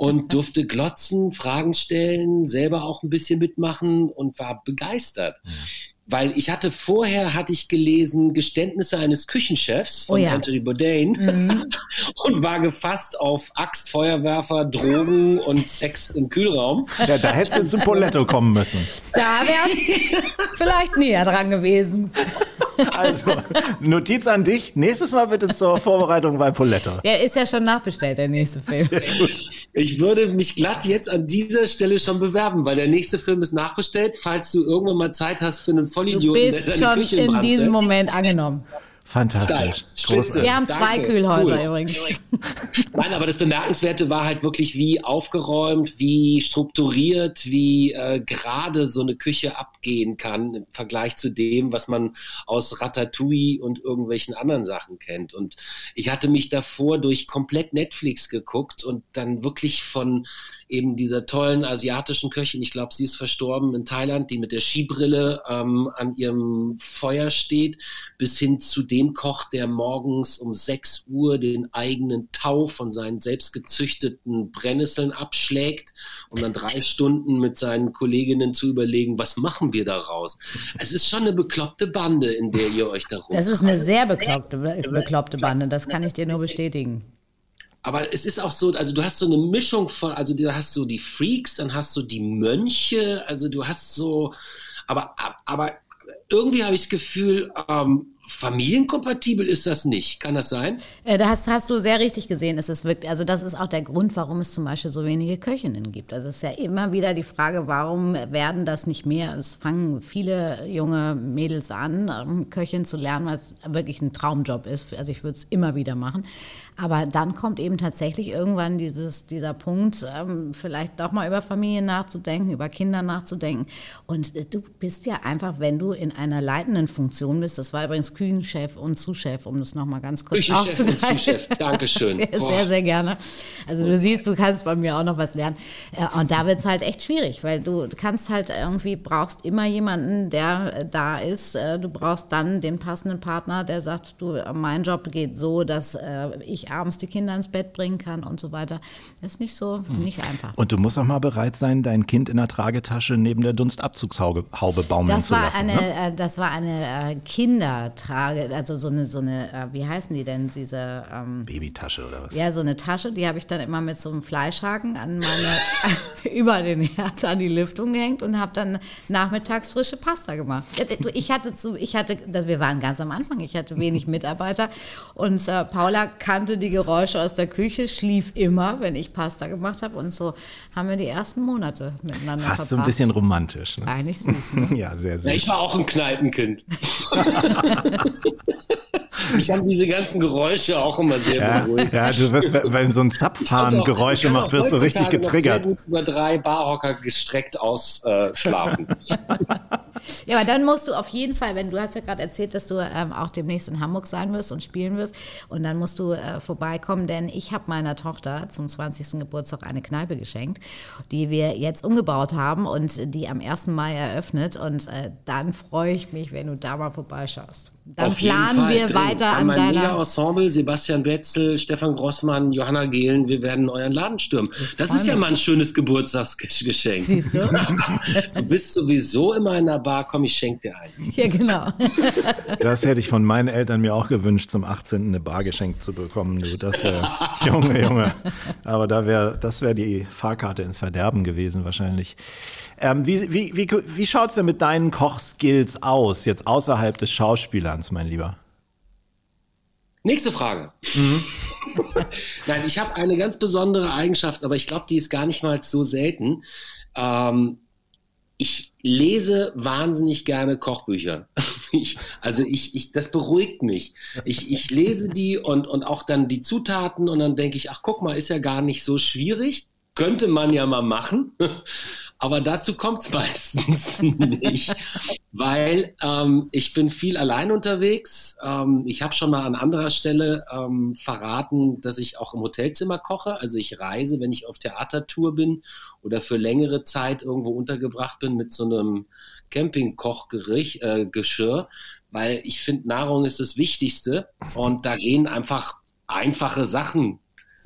und durfte glotzen, Fragen stellen, selber auch ein bisschen mitmachen und war begeistert. Weil ich hatte vorher, hatte ich gelesen, Geständnisse eines Küchenchefs von Oh ja. Anthony Bourdain *laughs* und war gefasst auf Axt, Feuerwerfer, Drogen und Sex im Kühlraum. Ja, da hättest du zu Poletto kommen müssen. Da wär's *laughs* vielleicht näher dran gewesen. Also, Notiz an dich. Nächstes Mal bitte zur Vorbereitung bei Poletto. Der ist ja schon nachbestellt, der nächste Film. Ich würde mich glatt jetzt an dieser Stelle schon bewerben, weil der nächste Film ist nachbestellt. Falls du irgendwann mal Zeit hast für einen Vollidioten, der bist schon Küche in in diesem setzt. Moment angenommen. Fantastisch. Großartig. Wir haben zwei Danke, Kühlhäuser cool. übrigens. *laughs* Nein, aber das Bemerkenswerte war halt wirklich, wie aufgeräumt, wie strukturiert, wie äh, gerade so eine Küche abgehen kann im Vergleich zu dem, was man aus Ratatouille und irgendwelchen anderen Sachen kennt. Und ich hatte mich davor durch komplett Netflix geguckt und dann wirklich von eben dieser tollen asiatischen Köchin, ich glaube, sie ist verstorben in Thailand, die mit der Skibrille ähm, an ihrem Feuer steht, bis hin zu dem Koch, der morgens um 6 Uhr den eigenen Tau von seinen selbst gezüchteten Brennnesseln abschlägt, um dann drei Stunden mit seinen Kolleginnen zu überlegen, was machen wir daraus. Es ist schon eine bekloppte Bande, in der ihr euch darum Das ist eine sehr bekloppte, bekloppte Bande, das kann ich dir nur bestätigen. Aber es ist auch so, also du hast so eine Mischung von, also du hast so die Freaks, dann hast du die Mönche, also du hast so, aber, aber irgendwie habe ich das Gefühl, ähm, familienkompatibel ist das nicht. Kann das sein? Äh, Das hast du sehr richtig gesehen. Es ist wirklich, also das ist auch der Grund, warum es zum Beispiel so wenige Köchinnen gibt. Also es ist ja immer wieder die Frage, warum werden das nicht mehr? Es fangen viele junge Mädels an, ähm, Köchin zu lernen, weil es wirklich ein Traumjob ist. Also ich würde es immer wieder machen. Aber dann kommt eben tatsächlich irgendwann dieses, dieser Punkt, ähm, vielleicht doch mal über Familie nachzudenken, über Kinder nachzudenken. Und äh, du bist ja einfach, wenn du in einer leitenden Funktion bist. Das war übrigens Küchenchef und Zuschef, um das nochmal ganz kurz Küchenchef und aufzugreifen. Zuschef, Dankeschön. *laughs* sehr, Boah. sehr gerne. Also du siehst, du kannst bei mir auch noch was lernen. Äh, Und da wird es halt echt schwierig, weil du kannst halt irgendwie, brauchst immer jemanden, der äh, da ist. Äh, Du brauchst dann den passenden Partner, der sagt, du, mein Job geht so, dass ich abends die Kinder ins Bett bringen kann und so weiter. Das ist nicht so, nicht einfach. Und du musst auch mal bereit sein, dein Kind in der Tragetasche neben der Dunstabzugshaube Haube baumeln Das zu war lassen. eine, ne? das war eine äh, Kindertrage, also so eine, so eine, äh, wie heißen die denn, diese, ähm, Babytasche oder was? ja, so eine Tasche, die habe ich dann immer mit so einem Fleischhaken an meine, *laughs* über den Herd an die Lüftung gehängt und habe dann nachmittags frische Pasta gemacht. Ja, Ich hatte zu, ich hatte, wir waren ganz am Anfang, ich hatte wenig Mitarbeiter und äh, Paula kannte die Geräusche aus der Küche, schlief immer, wenn ich Pasta gemacht habe und so haben wir die ersten Monate miteinander Fast so ein verbracht. bisschen romantisch. Ne? Eigentlich süß, ne? *laughs* Ja, sehr Ja, süß. ich war auch ein Kneipenkind. *laughs* *laughs* ich habe diese ganzen Geräusche auch immer sehr Ja, beruhigt. ja, du wirst, wenn so ein Ich kann Zapfhahn auch- Geräusche ich kann macht, wirst du richtig getriggert. Sehr gut über drei Barhocker gestreckt ausschlafen. *laughs* Ja, aber dann musst du auf jeden Fall, wenn du hast ja gerade erzählt, dass du ähm, auch demnächst in Hamburg sein wirst und spielen wirst und dann musst du äh, vorbeikommen, denn ich habe meiner Tochter zum 20. Geburtstag eine Kneipe geschenkt, die wir jetzt umgebaut haben und die am 1. Mai eröffnet und äh, dann freue ich mich, wenn du da mal vorbeischaust. Dann Auf jeden planen Fall wir drin. weiter an mein deiner... Mega-Ensemble, Sebastian Betzel, Stefan Grossmann, Johanna Gehlen, wir werden euren Laden stürmen. Das freu ist ja mal ein schönes Geburtstagsgeschenk. Siehst du? *laughs* Du bist sowieso immer in der Bar, komm, ich schenk dir ein. Ja, genau. *laughs* Das hätte ich von meinen Eltern mir auch gewünscht, zum 18. eine Bar geschenkt zu bekommen. Du, das wäre, *laughs* Junge, Junge. Aber da wäre, das wäre die Fahrkarte ins Verderben gewesen wahrscheinlich. Ähm, wie wie, wie, wie schaut es denn mit deinen Kochskills aus, jetzt außerhalb des Schauspielerns, mein Lieber? Nächste Frage. *laughs* Nein, ich habe eine ganz besondere Eigenschaft, aber ich glaube, die ist gar nicht mal so selten. Ähm, ich lese wahnsinnig gerne Kochbücher. *laughs* Ich, also ich, ich, das beruhigt mich. Ich, ich lese die und, und auch dann die Zutaten und dann denke ich, ach guck mal, ist ja gar nicht so schwierig. Könnte man ja mal machen. Aber dazu kommt es *laughs* meistens nicht, weil ähm, ich bin viel allein unterwegs. Ähm, ich habe schon mal an anderer Stelle ähm, verraten, dass ich auch im Hotelzimmer koche. Also ich reise, wenn ich auf Theatertour bin oder für längere Zeit irgendwo untergebracht bin mit so einem Campingkochgeschirr, äh, weil ich finde, Nahrung ist das Wichtigste und da gehen einfach einfache Sachen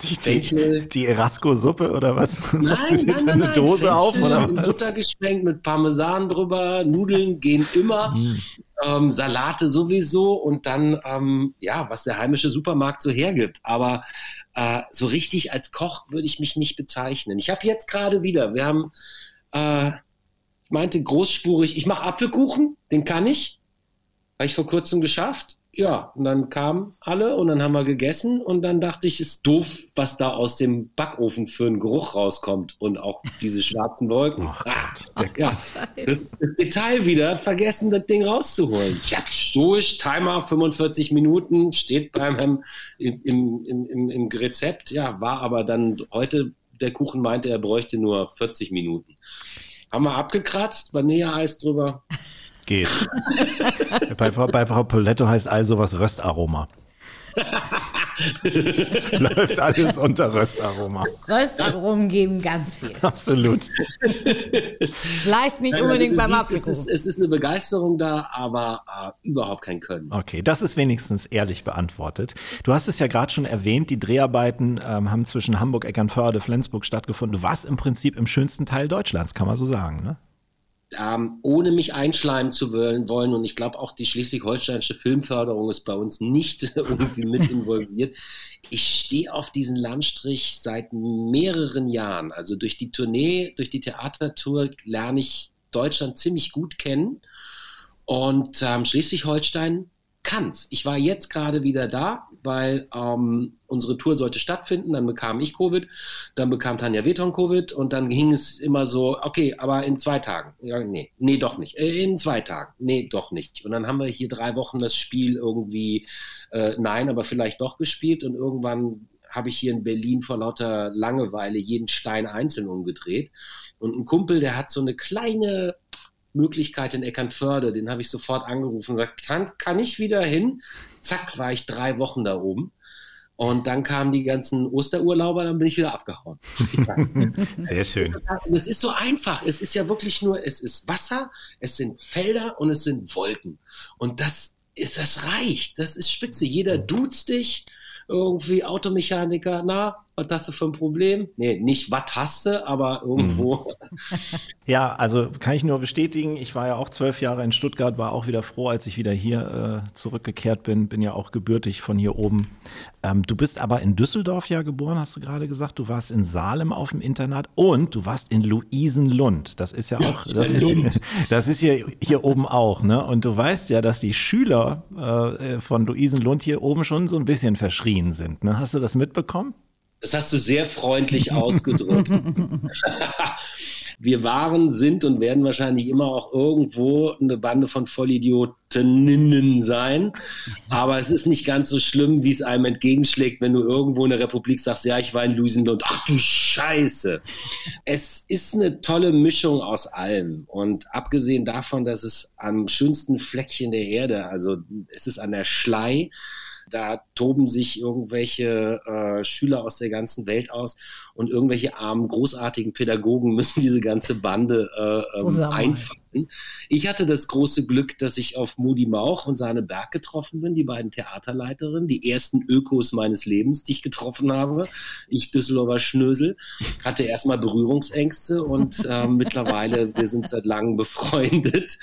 Die, die, die Erasco-Suppe oder was? *laughs* Machst du dir nein, da nein, eine nein, Dose Fenchel auf oder was? Butter geschwenkt mit Parmesan drüber, Nudeln gehen immer, Hm. *laughs* ähm, Salate sowieso und dann, ähm, ja, was der heimische Supermarkt so hergibt. Aber äh, so richtig als Koch würde ich mich nicht bezeichnen. Ich habe jetzt gerade wieder, wir haben, äh, ich meinte großspurig, ich mache Apfelkuchen, den kann ich, habe ich vor kurzem geschafft. Ja, und dann kamen alle und dann haben wir gegessen und dann dachte ich, ist doof, was da aus dem Backofen für einen Geruch rauskommt und auch diese schwarzen Wolken. Ach ah, Gott, der- ja, das, das Detail wieder, vergessen, das Ding rauszuholen. Ich habe stoisch, Timer 45 Minuten, steht beim im, im, im, im, im Rezept, ja, war aber dann heute, der Kuchen meinte, er bräuchte nur 40 Minuten. Haben wir abgekratzt, Vanilleeis drüber. Geht. bei, Frau- bei Frau Poletto heißt also was Röstaroma. *laughs* Läuft alles unter Röstaroma. Röstaromen geben ganz viel. Absolut. Vielleicht nicht Nein, unbedingt beim siehst, es, ist, Apfelkuchen. es ist eine Begeisterung da, aber äh, überhaupt kein Können. Okay, das ist wenigstens ehrlich beantwortet. Du hast es ja gerade schon erwähnt, die Dreharbeiten ähm, haben zwischen Hamburg, Eckernförde, Flensburg stattgefunden. Du warst im Prinzip im schönsten Teil Deutschlands, kann man so sagen, ne? Ähm, ohne mich einschleimen zu wollen. Und ich glaube auch die schleswig-holsteinische Filmförderung ist bei uns nicht *laughs* irgendwie mit involviert. Ich stehe auf diesen Landstrich seit mehreren Jahren. Also durch die Tournee, durch die Theatertour lerne ich Deutschland ziemlich gut kennen. Und ähm, Schleswig-Holstein kann's. Ich war jetzt gerade wieder da, weil ähm, unsere Tour sollte stattfinden. Dann bekam ich Covid, dann bekam Tanja Weton Covid und dann ging es immer so, okay, aber in zwei Tagen. Ja, nee, nee, doch nicht. Äh, in zwei Tagen. Nee, doch nicht. Und dann haben wir hier drei Wochen das Spiel irgendwie, äh, nein, aber vielleicht doch gespielt und irgendwann habe ich hier in Berlin vor lauter Langeweile jeden Stein einzeln umgedreht. Und ein Kumpel, der hat so eine kleine Möglichkeit in Eckernförde, den habe ich sofort angerufen und gesagt, kann, kann ich wieder hin? Zack, war ich drei Wochen da oben. Und dann kamen die ganzen Osterurlauber, dann bin ich wieder abgehauen. *laughs* Sehr schön. Es ist so einfach. Es ist ja wirklich nur, es ist Wasser, es sind Felder und es sind Wolken. Und das, ist, das reicht. Das ist spitze. Jeder duzt dich irgendwie Automechaniker, na, was hast du für ein Problem? Nee, nicht was hast du, aber irgendwo. *laughs* Ja, also kann ich nur bestätigen, ich war ja auch zwölf Jahre in Stuttgart, war auch wieder froh, als ich wieder hier äh, zurückgekehrt bin, bin ja auch gebürtig von hier oben. Ähm, du bist aber in Düsseldorf ja geboren, hast du gerade gesagt. Du warst in Salem auf dem Internat und du warst in Luisenlund. Das ist ja auch, das ist, *laughs* das ist hier, hier oben auch, ne? Und du weißt ja, dass die Schüler äh, von Luisenlund hier oben schon so ein bisschen verschrien sind. Ne? Hast du das mitbekommen? Das hast du sehr freundlich *laughs* ausgedrückt. *laughs* Wir waren, sind und werden wahrscheinlich immer auch irgendwo eine Bande von Vollidiotinnen sein. Aber es ist nicht ganz so schlimm, wie es einem entgegenschlägt, wenn du irgendwo in der Republik sagst, ja, ich war in Luisendund. Ach du Scheiße. Es ist eine tolle Mischung aus allem. Und abgesehen davon, dass es am schönsten Fleckchen der Erde, also es ist an der Schlei, da toben sich irgendwelche äh, Schüler aus der ganzen Welt aus und irgendwelche armen, großartigen Pädagogen *laughs* müssen diese ganze Bande äh, ähm, einfangen. Ich hatte das große Glück, dass ich auf Moody Mauch und Sahne Berg getroffen bin, die beiden Theaterleiterinnen, die ersten Ökos meines Lebens, die ich getroffen habe. Ich, Düsseldorfer Schnösel, hatte erstmal Berührungsängste und äh, mittlerweile, wir sind seit langem befreundet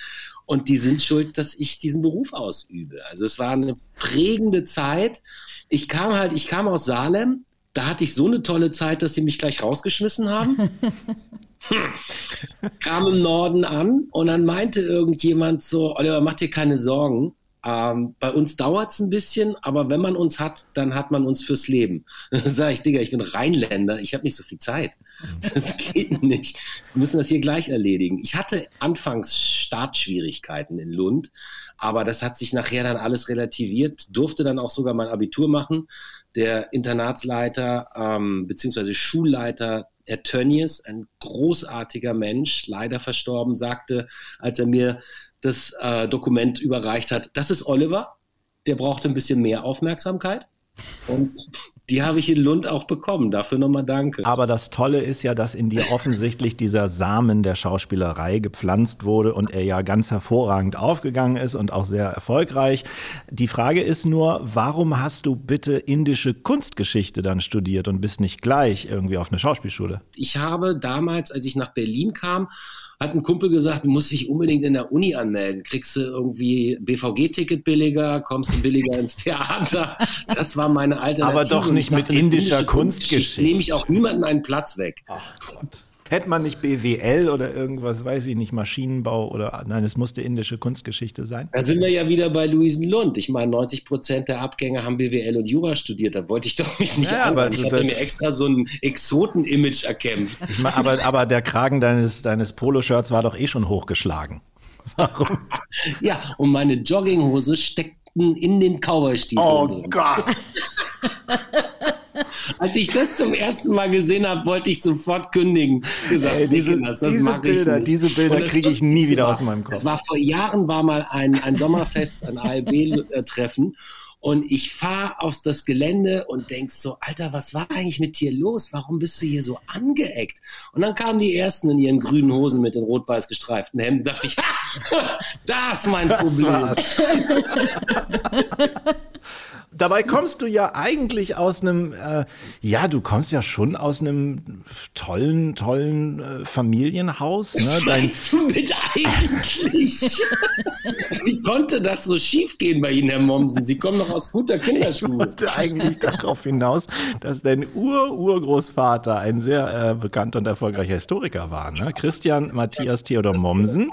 und die sind schuld, dass ich diesen Beruf ausübe. Also es war eine prägende Zeit. Ich kam halt, ich kam aus Salem, da hatte ich so eine tolle Zeit, dass sie mich gleich rausgeschmissen haben. *laughs* hm. Kam im Norden an und dann meinte irgendjemand so, Oliver, mach dir keine Sorgen. Ähm, bei uns dauert es ein bisschen, aber wenn man uns hat, dann hat man uns fürs Leben. *laughs* Dann sage ich, Digga, ich bin Rheinländer, ich habe nicht so viel Zeit. Das geht nicht. Wir müssen das hier gleich erledigen. Ich hatte anfangs Startschwierigkeiten in Lund, aber das hat sich nachher dann alles relativiert, durfte dann auch sogar mein Abitur machen. Der Internatsleiter ähm, bzw. Schulleiter Herr Tönnies, ein großartiger Mensch, leider verstorben, sagte, als er mir das äh, Dokument überreicht hat, das ist Oliver, der braucht ein bisschen mehr Aufmerksamkeit. Und die habe ich in Lund auch bekommen. Dafür nochmal danke. Aber das Tolle ist ja, dass in dir offensichtlich dieser Samen der Schauspielerei gepflanzt wurde und er ja ganz hervorragend aufgegangen ist und auch sehr erfolgreich. Die Frage ist nur, warum hast du bitte indische Kunstgeschichte dann studiert und bist nicht gleich irgendwie auf eine Schauspielschule? Ich habe damals, als ich nach Berlin kam, hat ein Kumpel gesagt, du musst dich unbedingt in der Uni anmelden. Kriegst du irgendwie BVG-Ticket billiger, kommst du billiger ins Theater. Das war meine Alternative. Aber doch nicht mit indischer Kunstgeschichte. Nehme ich auch niemanden einen Platz weg. Ach Gott. Hätte man nicht BWL oder irgendwas, weiß ich nicht, Maschinenbau oder nein, es musste indische Kunstgeschichte sein? Da sind wir ja wieder bei Luisenlund. Ich meine, 90 Prozent der Abgänger haben BWL und Jura studiert. Da wollte ich doch mich nicht ja, aber Ich hatte mir extra so ein Exoten-Image erkämpft. Ich mein, aber, aber der Kragen deines, deines Poloshirts war doch eh schon hochgeschlagen. Warum? *laughs* ja, und meine Jogginghose steckten in den Cowboy-Stiefeln. Oh drin. Gott! *laughs* Als ich das zum ersten Mal gesehen habe, wollte ich sofort kündigen. Gesagt, Ey, diese, Kinders, diese, Bilder, diese Bilder kriege ich nie wieder war, aus meinem Kopf. Es war vor Jahren war mal ein, ein Sommerfest, ein ALB-Treffen. Und ich fahre auf das Gelände und denk so, Alter, was war eigentlich mit dir los? Warum bist du hier so angeeckt? Und dann kamen die Ersten in ihren grünen Hosen mit den rot-weiß gestreiften Hemden. Da dachte ich, ha, *laughs* das ist mein das Problem. *laughs* Dabei kommst du ja eigentlich aus einem, äh, ja, du kommst ja schon aus einem tollen, tollen äh, Familienhaus. Ne? Dein du *laughs* mit eigentlich? Wie konnte das so schief gehen bei Ihnen, Herr Mommsen? Sie kommen noch aus guter *laughs* Kinderschule. Ich wollte eigentlich darauf hinaus, dass dein Ur-Urgroßvater ein sehr äh, bekannter und erfolgreicher Historiker war. Ne? Christian Matthias Theodor Mommsen,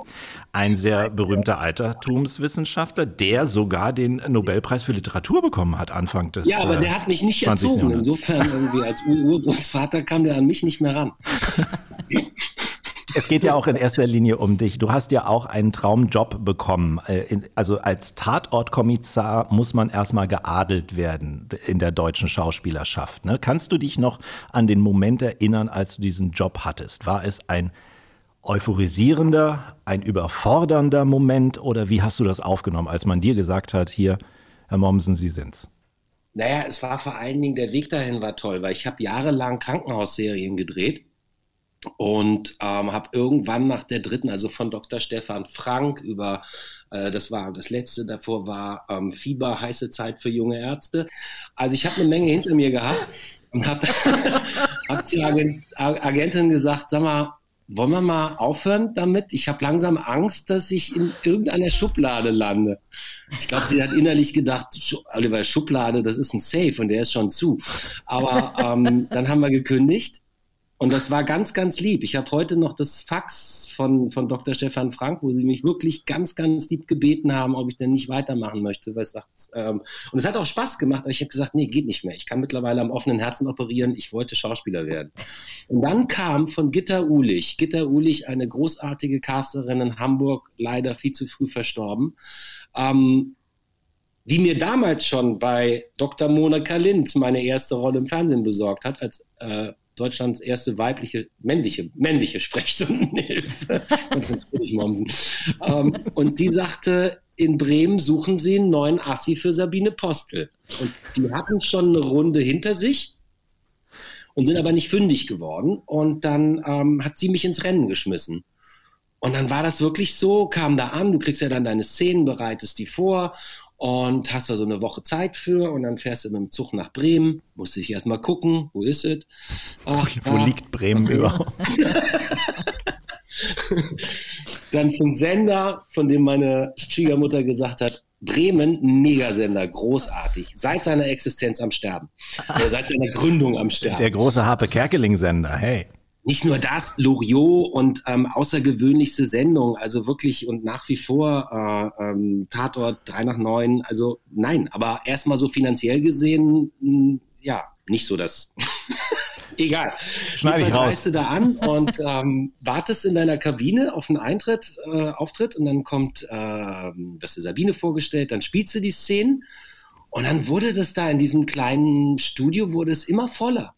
ein sehr berühmter Altertumswissenschaftler, der sogar den Nobelpreis für Literatur bekommen hat Anfang des Ja, aber der hat mich nicht erzogen. Insofern irgendwie als Urgroßvater kam der an mich nicht mehr ran. *laughs* Es geht ja auch in erster Linie um dich. Du hast ja auch einen Traumjob bekommen. Äh, also als Tatortkommissar muss man erstmal geadelt werden in der deutschen Schauspielerschaft. Ne? Kannst du dich noch an den Moment erinnern, als du diesen Job hattest? War es ein euphorisierender, ein überfordernder Moment oder wie hast du das aufgenommen, als man dir gesagt hat, hier, Herr Mommsen, Sie sind's? Naja, es war vor allen Dingen, der Weg dahin war toll, weil ich habe jahrelang Krankenhausserien gedreht und ähm, habe irgendwann nach der dritten, also von Dr. Stefan Frank über, äh, das war das letzte, davor war ähm, Fieber, heiße Zeit für junge Ärzte. Also ich habe eine Menge hinter mir gehabt und habe hab *laughs* zur Agent, Agentin gesagt, sag mal, wollen wir mal aufhören damit? Ich habe langsam Angst, dass ich in irgendeiner Schublade lande. Ich glaube, sie hat innerlich gedacht, Oliver, Schublade, das ist ein Safe und der ist schon zu. Aber ähm, dann haben wir gekündigt und das war ganz, ganz lieb. Ich habe heute noch das Fax von, von Dr. Stefan Frank, wo sie mich wirklich ganz, ganz lieb gebeten haben, ob ich denn nicht weitermachen möchte. Weil es sagt, ähm, und es hat auch Spaß gemacht, aber ich habe gesagt, nee, geht nicht mehr. Ich kann mittlerweile am offenen Herzen operieren. Ich wollte Schauspieler werden. Und dann kam von Gitta Ulich, Gitta Ulich, eine großartige Casterin in Hamburg, leider viel zu früh verstorben, ähm, die mir damals schon bei Dr. Monika Lind meine erste Rolle im Fernsehen besorgt hat, als äh, Deutschlands erste weibliche, männliche, männliche Sprechstundenhilfe. *laughs* Mommsen. Ähm, und die sagte, in Bremen suchen sie einen neuen Assi für Sabine Postel. Und die hatten schon eine Runde hinter sich und sind aber nicht fündig geworden. Und dann ähm, hat sie mich ins Rennen geschmissen. Und dann war das wirklich so, kam da an, du kriegst ja dann deine Szenen, bereitest die vor und hast da so eine Woche Zeit für und dann fährst du mit dem Zug nach Bremen, musst dich erstmal gucken, wo ist es? Wo liegt Bremen überhaupt? *laughs* dann zum Sender, von dem meine Schwiegermutter gesagt hat, Bremen, Megasender, großartig, seit seiner Existenz am Sterben, äh, seit seiner Gründung am Sterben. Der große Harpe Kerkeling-Sender, hey nicht nur das, Loriot und ähm, außergewöhnlichste Sendung, also wirklich und nach wie vor äh, ähm, Tatort 3 nach 9, also nein, aber erstmal so finanziell gesehen, mh, hm, ja, nicht so das. *laughs* Egal. Schneide ich raus. du da an und ähm, wartest in deiner Kabine auf einen Eintritt, äh, Auftritt und dann kommt, äh, das ist Sabine vorgestellt, dann spielst du die Szenen und dann wurde das da in diesem kleinen Studio, wurde es immer voller.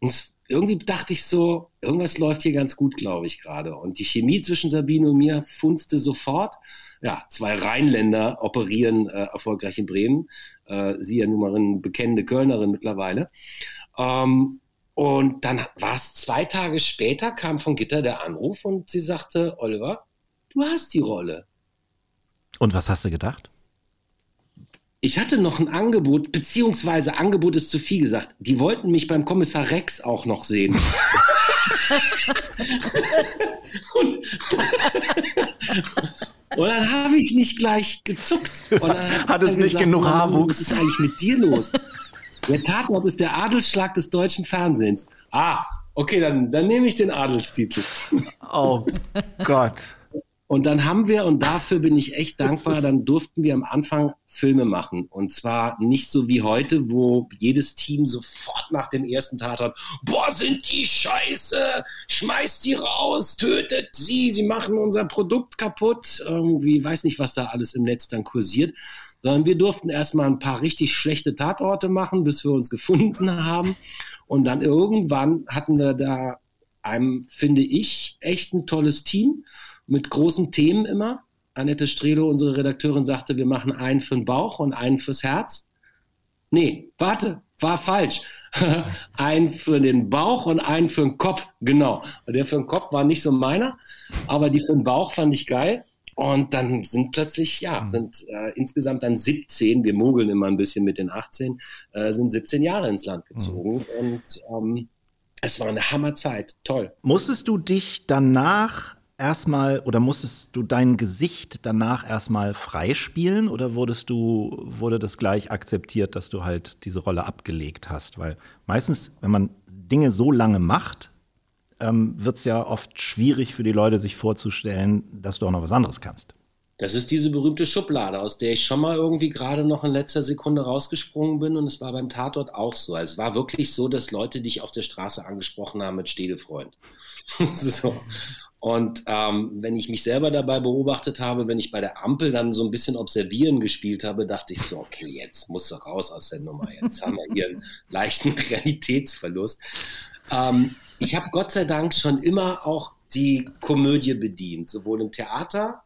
Und es irgendwie dachte ich so, irgendwas läuft hier ganz gut, glaube ich, gerade. Und die Chemie zwischen Sabine und mir funzte sofort. Ja, zwei Rheinländer operieren äh, erfolgreich in Bremen. Äh, sie ja nun mal eine bekennende Kölnerin mittlerweile. Ähm, und dann war es zwei Tage später, kam von Gitter der Anruf und sie sagte, Oliver, du hast die Rolle. Und was hast du gedacht? Ich hatte noch ein Angebot, beziehungsweise Angebot ist zu viel gesagt. Die wollten mich beim Kommissar Rex auch noch sehen. *laughs* und, und, dann habe ich nicht gleich gezuckt. hat, hat es nicht genug Haarwuchs? Was ist eigentlich mit dir los? Der Tatort ist der Adelsschlag des deutschen Fernsehens. Ah, okay, dann, dann nehme ich den Adelstitel. Oh Gott. Und dann haben wir, und dafür bin ich echt dankbar, dann durften wir am Anfang Filme machen. Und zwar nicht so wie heute, wo jedes Team sofort nach dem ersten Tat hat, boah, sind die scheiße, schmeißt die raus, tötet sie, sie machen unser Produkt kaputt. Irgendwie, weiß nicht, was da alles im Netz dann kursiert. Sondern wir durften erstmal ein paar richtig schlechte Tatorte machen, bis wir uns gefunden haben. Und dann irgendwann hatten wir da einem, finde ich, echt ein tolles Team mit großen Themen immer. Annette Strelo, unsere Redakteurin, sagte, wir machen einen für den Bauch und einen fürs Herz. Nee, warte, war falsch. *laughs* einen für den Bauch und einen für den Kopf, genau. Der für den Kopf war nicht so meiner, aber die für den Bauch fand ich geil. Und dann sind plötzlich, ja, mhm. sind äh, insgesamt dann 17, wir mogeln immer ein bisschen mit den 18, äh, sind 17 Jahre ins Land gezogen. Mhm. Und ähm, es war eine Hammerzeit, toll. Musstest du dich danach erstmal oder musstest du dein Gesicht danach erstmal freispielen oder wurdest du, wurde das gleich akzeptiert, dass du halt diese Rolle abgelegt hast? Weil meistens, wenn man Dinge so lange macht, ähm, wird es ja oft schwierig für die Leute, sich vorzustellen, dass du auch noch was anderes kannst. Das ist diese berühmte Schublade, aus der ich schon mal irgendwie gerade noch in letzter Sekunde rausgesprungen bin. Und es war beim Tatort auch so. Also es war wirklich so, dass Leute dich auf der Straße angesprochen haben mit Stedefreund. *laughs* so. Und ähm, wenn ich mich selber dabei beobachtet habe, wenn ich bei der Ampel dann so ein bisschen observieren gespielt habe, dachte ich so, okay, jetzt muss du raus aus der Nummer. Jetzt haben wir hier einen leichten *laughs* Realitätsverlust. Ähm, ich habe Gott sei Dank schon immer auch die Komödie bedient, sowohl im Theater,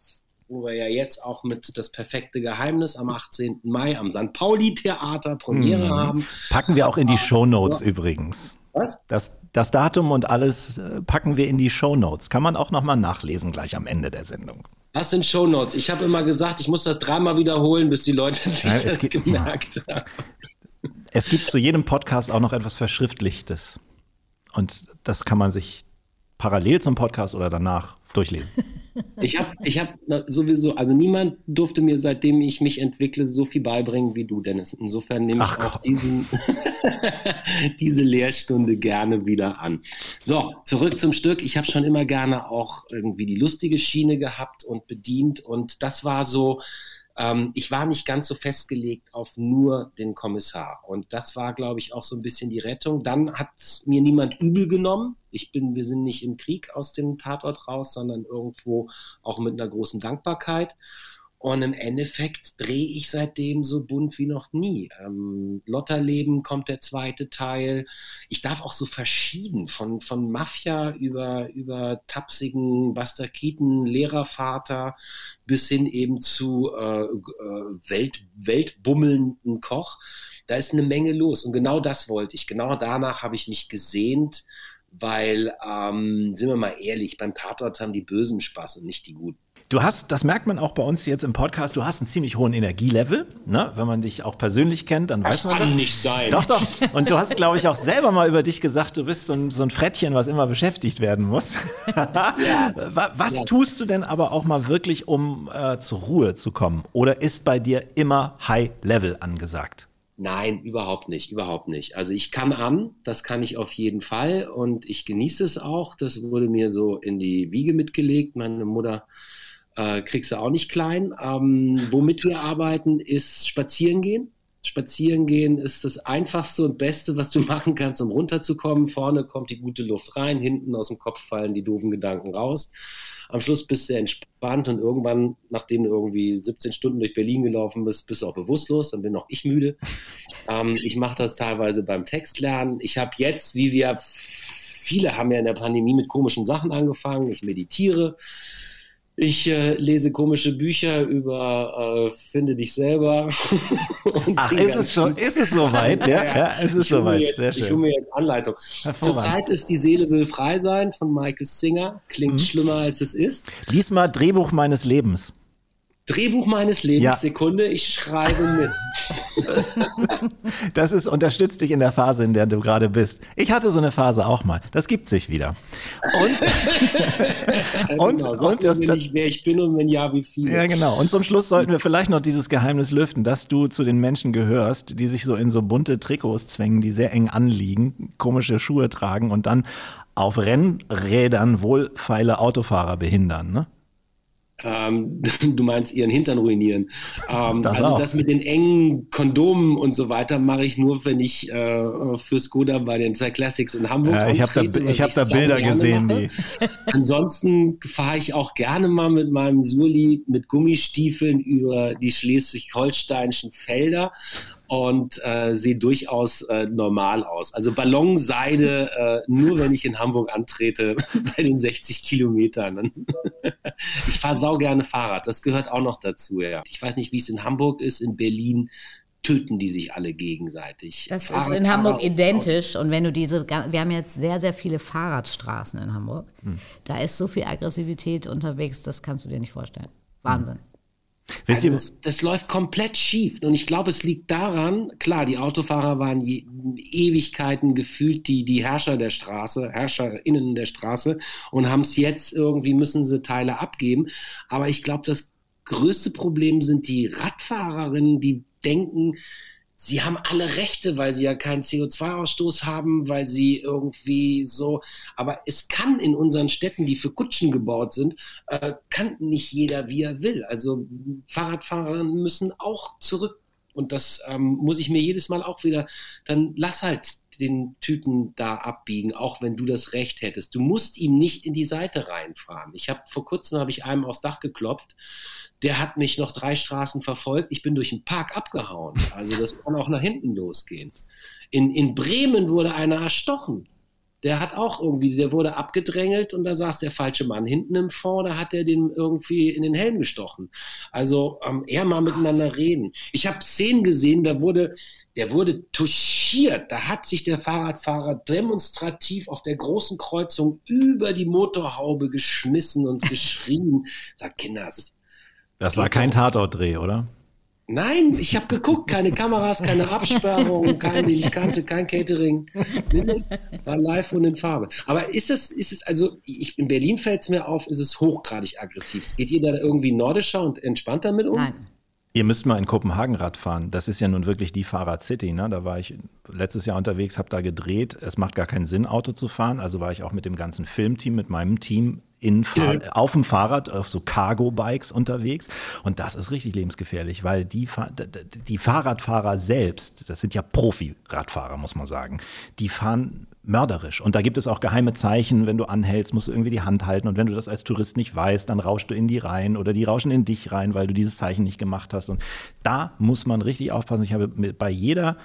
wo wir ja jetzt auch mit Das perfekte Geheimnis am 18. Mai am St. Pauli Theater Premiere mhm. haben. Packen wir auch in die Show Notes ja. übrigens. Was? Das, das Datum und alles äh, packen wir in die Show Notes. Kann man auch nochmal nachlesen gleich am Ende der Sendung. Was sind Show Notes? Ich habe immer gesagt, ich muss das dreimal wiederholen, bis die Leute *laughs* sich ja, das gibt, gemerkt haben. Es gibt zu jedem Podcast auch noch etwas Verschriftlichtes. Und das kann man sich parallel zum Podcast oder danach durchlesen. *laughs* Ich habe ich hab sowieso, also niemand durfte mir, seitdem ich mich entwickle, so viel beibringen wie du, Dennis. Insofern nehme ich auch diesen, *laughs* diese Lehrstunde gerne wieder an. So, zurück zum Stück. Ich habe schon immer gerne auch irgendwie die lustige Schiene gehabt und bedient. Und das war so, ähm, ich war nicht ganz so festgelegt auf nur den Kommissar. Und das war, glaube ich, auch so ein bisschen die Rettung. Dann hat mir niemand übel genommen. Ich bin, wir sind nicht im Krieg aus dem Tatort raus, sondern irgendwo auch mit einer großen Dankbarkeit. Und im Endeffekt drehe ich seitdem so bunt wie noch nie. Ähm, Lotterleben kommt der zweite Teil. Ich darf auch so verschieden von, von Mafia über, über tapsigen Bastakiten, Lehrervater bis hin eben zu äh, äh, Welt, weltbummelnden Koch. Da ist eine Menge los. Und genau das wollte ich. Genau danach habe ich mich gesehnt, weil, ähm, sind wir mal ehrlich, beim Tatort haben die Bösen Spaß und nicht die Guten. Du hast, das merkt man auch bei uns jetzt im Podcast, du hast einen ziemlich hohen Energielevel. Ne? Wenn man dich auch persönlich kennt, dann das weiß man das. Das kann nicht sein. Doch, doch. Und du hast, glaube ich, auch selber mal über dich gesagt, du bist so ein, so ein Frettchen, was immer beschäftigt werden muss. *laughs* ja. Was ja. tust du denn aber auch mal wirklich, um äh, zur Ruhe zu kommen? Oder ist bei dir immer High Level angesagt? Nein, überhaupt nicht, überhaupt nicht. Also ich kann an, das kann ich auf jeden Fall und ich genieße es auch. Das wurde mir so in die Wiege mitgelegt. Meine Mutter äh, kriegst du auch nicht klein. Ähm, womit wir arbeiten, ist spazieren gehen. Spazieren gehen ist das einfachste und beste, was du *laughs* machen kannst, um runterzukommen. Vorne kommt die gute Luft rein, hinten aus dem Kopf fallen die doofen Gedanken raus. Am Schluss bist du entspannt und irgendwann, nachdem du irgendwie 17 Stunden durch Berlin gelaufen bist, bist du auch bewusstlos, dann bin auch ich müde. *laughs* Ähm, ich mache das teilweise beim Textlernen. Ich habe jetzt, wie wir viele haben ja in der Pandemie mit komischen Sachen angefangen. Ich meditiere. Ich äh, lese komische Bücher über äh, Finde dich selber. *laughs* Ach, ist es schon, ist es soweit? *laughs* Ja, ja, ja es ist soweit. Jetzt, Sehr schön. Ich hole mir jetzt Anleitung. Zurzeit ist Die Seele will frei sein von Michael Singer. Klingt mhm. schlimmer, als es ist. Lies mal Drehbuch meines Lebens. Drehbuch meines Lebens, ja. Sekunde, ich schreibe mit. *laughs* das ist unterstützt dich in der Phase, in der du gerade bist. Ich hatte so eine Phase auch mal. Das gibt sich wieder. Und, *laughs* und, genau, und das, mir nicht, wer ich bin und wenn ja, wie viel. Ja, genau. Und zum Schluss sollten wir vielleicht noch dieses Geheimnis lüften, dass du zu den Menschen gehörst, die sich so in so bunte Trikots zwängen, die sehr eng anliegen, komische Schuhe tragen und dann auf Rennrädern wohlfeile Autofahrer behindern, ne? Ähm, *laughs* du meinst ihren Hintern ruinieren. Ähm, das also auch. das mit den engen Kondomen und so weiter mache ich nur, wenn ich äh, für Skoda bei den Zwei Classics in Hamburg ja, Ich habe da, ich hab da Bilder gesehen. Die. Ansonsten fahre ich auch gerne mal mit meinem Surli mit Gummistiefeln über die schleswig-holsteinischen Felder und äh, sieht durchaus äh, normal aus. Also Ballonseide äh, nur, wenn ich in Hamburg antrete *laughs* bei den 60 Kilometern. *laughs* ich fahre sau gerne Fahrrad, das gehört auch noch dazu. Ja. Ich weiß nicht, wie es in Hamburg ist, in Berlin töten die sich alle gegenseitig. Das Fahrrad, ist in Hamburg Fahrrad identisch. Und wenn du diese, wir haben jetzt sehr, sehr viele Fahrradstraßen in Hamburg. Hm. Da ist so viel Aggressivität unterwegs, das kannst du dir nicht vorstellen. Wahnsinn. Also das, das, läuft komplett schief. Und ich glaube, es liegt daran, klar, die Autofahrer waren je, Ewigkeiten gefühlt die, die Herrscher der Straße, HerrscherInnen der Straße und haben es jetzt irgendwie, müssen sie Teile abgeben. Aber ich glaube, das größte Problem sind die Radfahrerinnen, die denken, sie haben alle Rechte, weil sie ja keinen CO2-Ausstoß haben, weil sie irgendwie so, aber es kann in unseren Städten, die für Kutschen gebaut sind, äh, kann nicht jeder, wie er will. Also Fahrradfahrer müssen auch zurück und das ähm, muss ich mir jedes Mal auch wieder, dann lass halt den Typen da abbiegen, auch wenn du das Recht hättest. Du musst ihm nicht in die Seite reinfahren. Ich habe vor kurzem habe ich einem aufs Dach geklopft der hat mich noch drei Straßen verfolgt. Ich bin durch den Park abgehauen. Also das kann auch nach hinten losgehen. In, in Bremen wurde einer erstochen. der hat auch irgendwie, der wurde abgedrängelt und da saß der falsche Mann hinten im Fond, da hat er den irgendwie in den Helm gestochen. Also ähm, eher mal miteinander reden. Ich habe Szenen gesehen, da wurde, der wurde touchiert. Da hat sich der Fahrradfahrer demonstrativ auf der großen Kreuzung über die Motorhaube geschmissen und *laughs* geschrien. Sag Kinders. Das war kein Tatortdreh, oder? Nein, ich habe geguckt, keine Kameras, keine Absperrung, *laughs* kein, den ich kannte, kein Catering. War live und in Farbe. Aber ist es, ist es, also ich, in Berlin fällt es mir auf, ist es hochgradig aggressiv. Geht ihr da irgendwie nordischer und entspannter mit um? Nein. Ihr müsst mal in Kopenhagen Rad fahren. Das ist ja nun wirklich die Fahrrad-City. Ne? Da war ich letztes Jahr unterwegs, habe da gedreht. Es macht gar keinen Sinn, Auto zu fahren. Also war ich auch mit dem ganzen Filmteam, mit meinem Team in ja. auf dem Fahrrad, auf so Cargo-Bikes unterwegs. Und das ist richtig lebensgefährlich, weil die, die Fahrradfahrer selbst, das sind ja Profi-Radfahrer, muss man sagen, die fahren mörderisch. Und da gibt es auch geheime Zeichen, wenn du anhältst, musst du irgendwie die Hand halten. Und wenn du das als Tourist nicht weißt, dann rauschst du in die rein oder die rauschen in dich rein, weil du dieses Zeichen nicht gemacht hast. Und da muss man richtig aufpassen. Ich habe bei jeder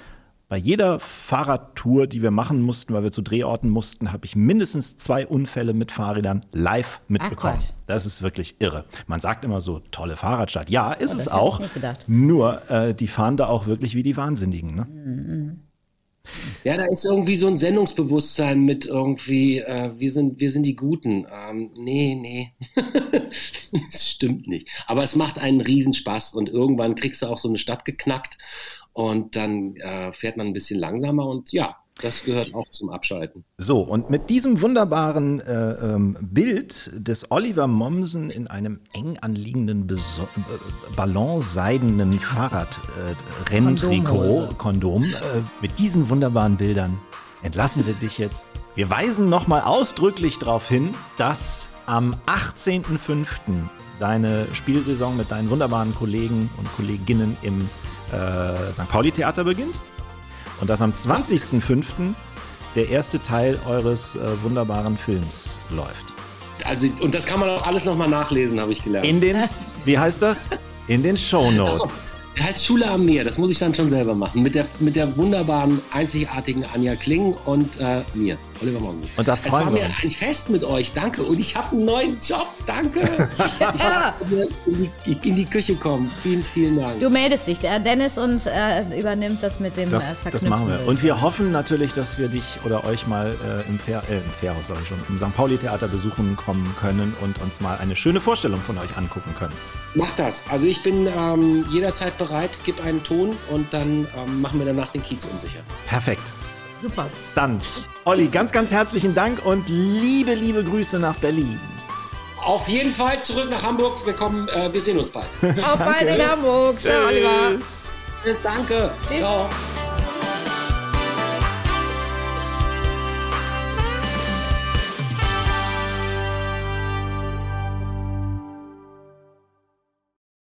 bei jeder Fahrradtour, die wir machen mussten, weil wir zu Drehorten mussten, habe ich mindestens zwei Unfälle mit Fahrrädern live mitbekommen. Ach, das ist wirklich irre. Man sagt immer so, tolle Fahrradstadt. Ja, ist oh, es auch. Nur, äh, die fahren da auch wirklich wie die Wahnsinnigen. Ne? Mhm. Ja, da ist irgendwie so ein Sendungsbewusstsein mit irgendwie, äh, wir, sind, wir sind die Guten. Ähm, nee, nee. *laughs* das stimmt nicht. Aber es macht einen Riesenspaß und irgendwann kriegst du auch so eine Stadt geknackt und dann äh, fährt man ein bisschen langsamer und ja, das gehört auch zum Abschalten. So, und mit diesem wunderbaren äh, ähm, Bild des Oliver Mommsen in einem eng anliegenden äh, ballonseidenen Fahrradrenntrikot, äh, Kondom, äh, mit diesen wunderbaren Bildern entlassen wir dich jetzt. Wir weisen nochmal ausdrücklich darauf hin, dass am 18.05. deine Spielsaison mit deinen wunderbaren Kollegen und Kolleginnen im äh, St. Pauli Theater beginnt und dass am 20.05. der erste Teil eures äh, wunderbaren Films läuft. Also, und das kann man auch alles nochmal nachlesen, habe ich gelernt. In den, wie heißt das? In den Show Notes. Der heißt Schule am Meer, das muss ich dann schon selber machen. Mit der, mit der wunderbaren, einzigartigen Anja Kling und äh, mir, Oliver Monsen. Und da freuen es war mir ein Fest mit euch, danke. Und ich habe einen neuen Job, danke. *laughs* ich darf in die, in die Küche kommen. Vielen, vielen Dank. Du meldest dich, der Dennis und äh, übernimmt das mit dem das, äh, das machen wir. Und wir hoffen natürlich, dass wir dich oder euch mal äh, im, Fair, äh, im Fairhaus, sag ich schon, im St. Pauli Theater besuchen kommen können und uns mal eine schöne Vorstellung von euch angucken können. Mach das. Also ich bin ähm, jederzeit bereit, gib einen Ton und dann ähm, machen wir danach den Kiez unsicher. Perfekt. Super. Dann, Olli, ganz, ganz herzlichen Dank und liebe, liebe Grüße nach Berlin. Auf jeden Fall zurück nach Hamburg. Wir kommen, äh, wir sehen uns bald. Auf bald in Hamburg. Ciao, Oliver. Tschüss, danke. Tschüss. Ciao.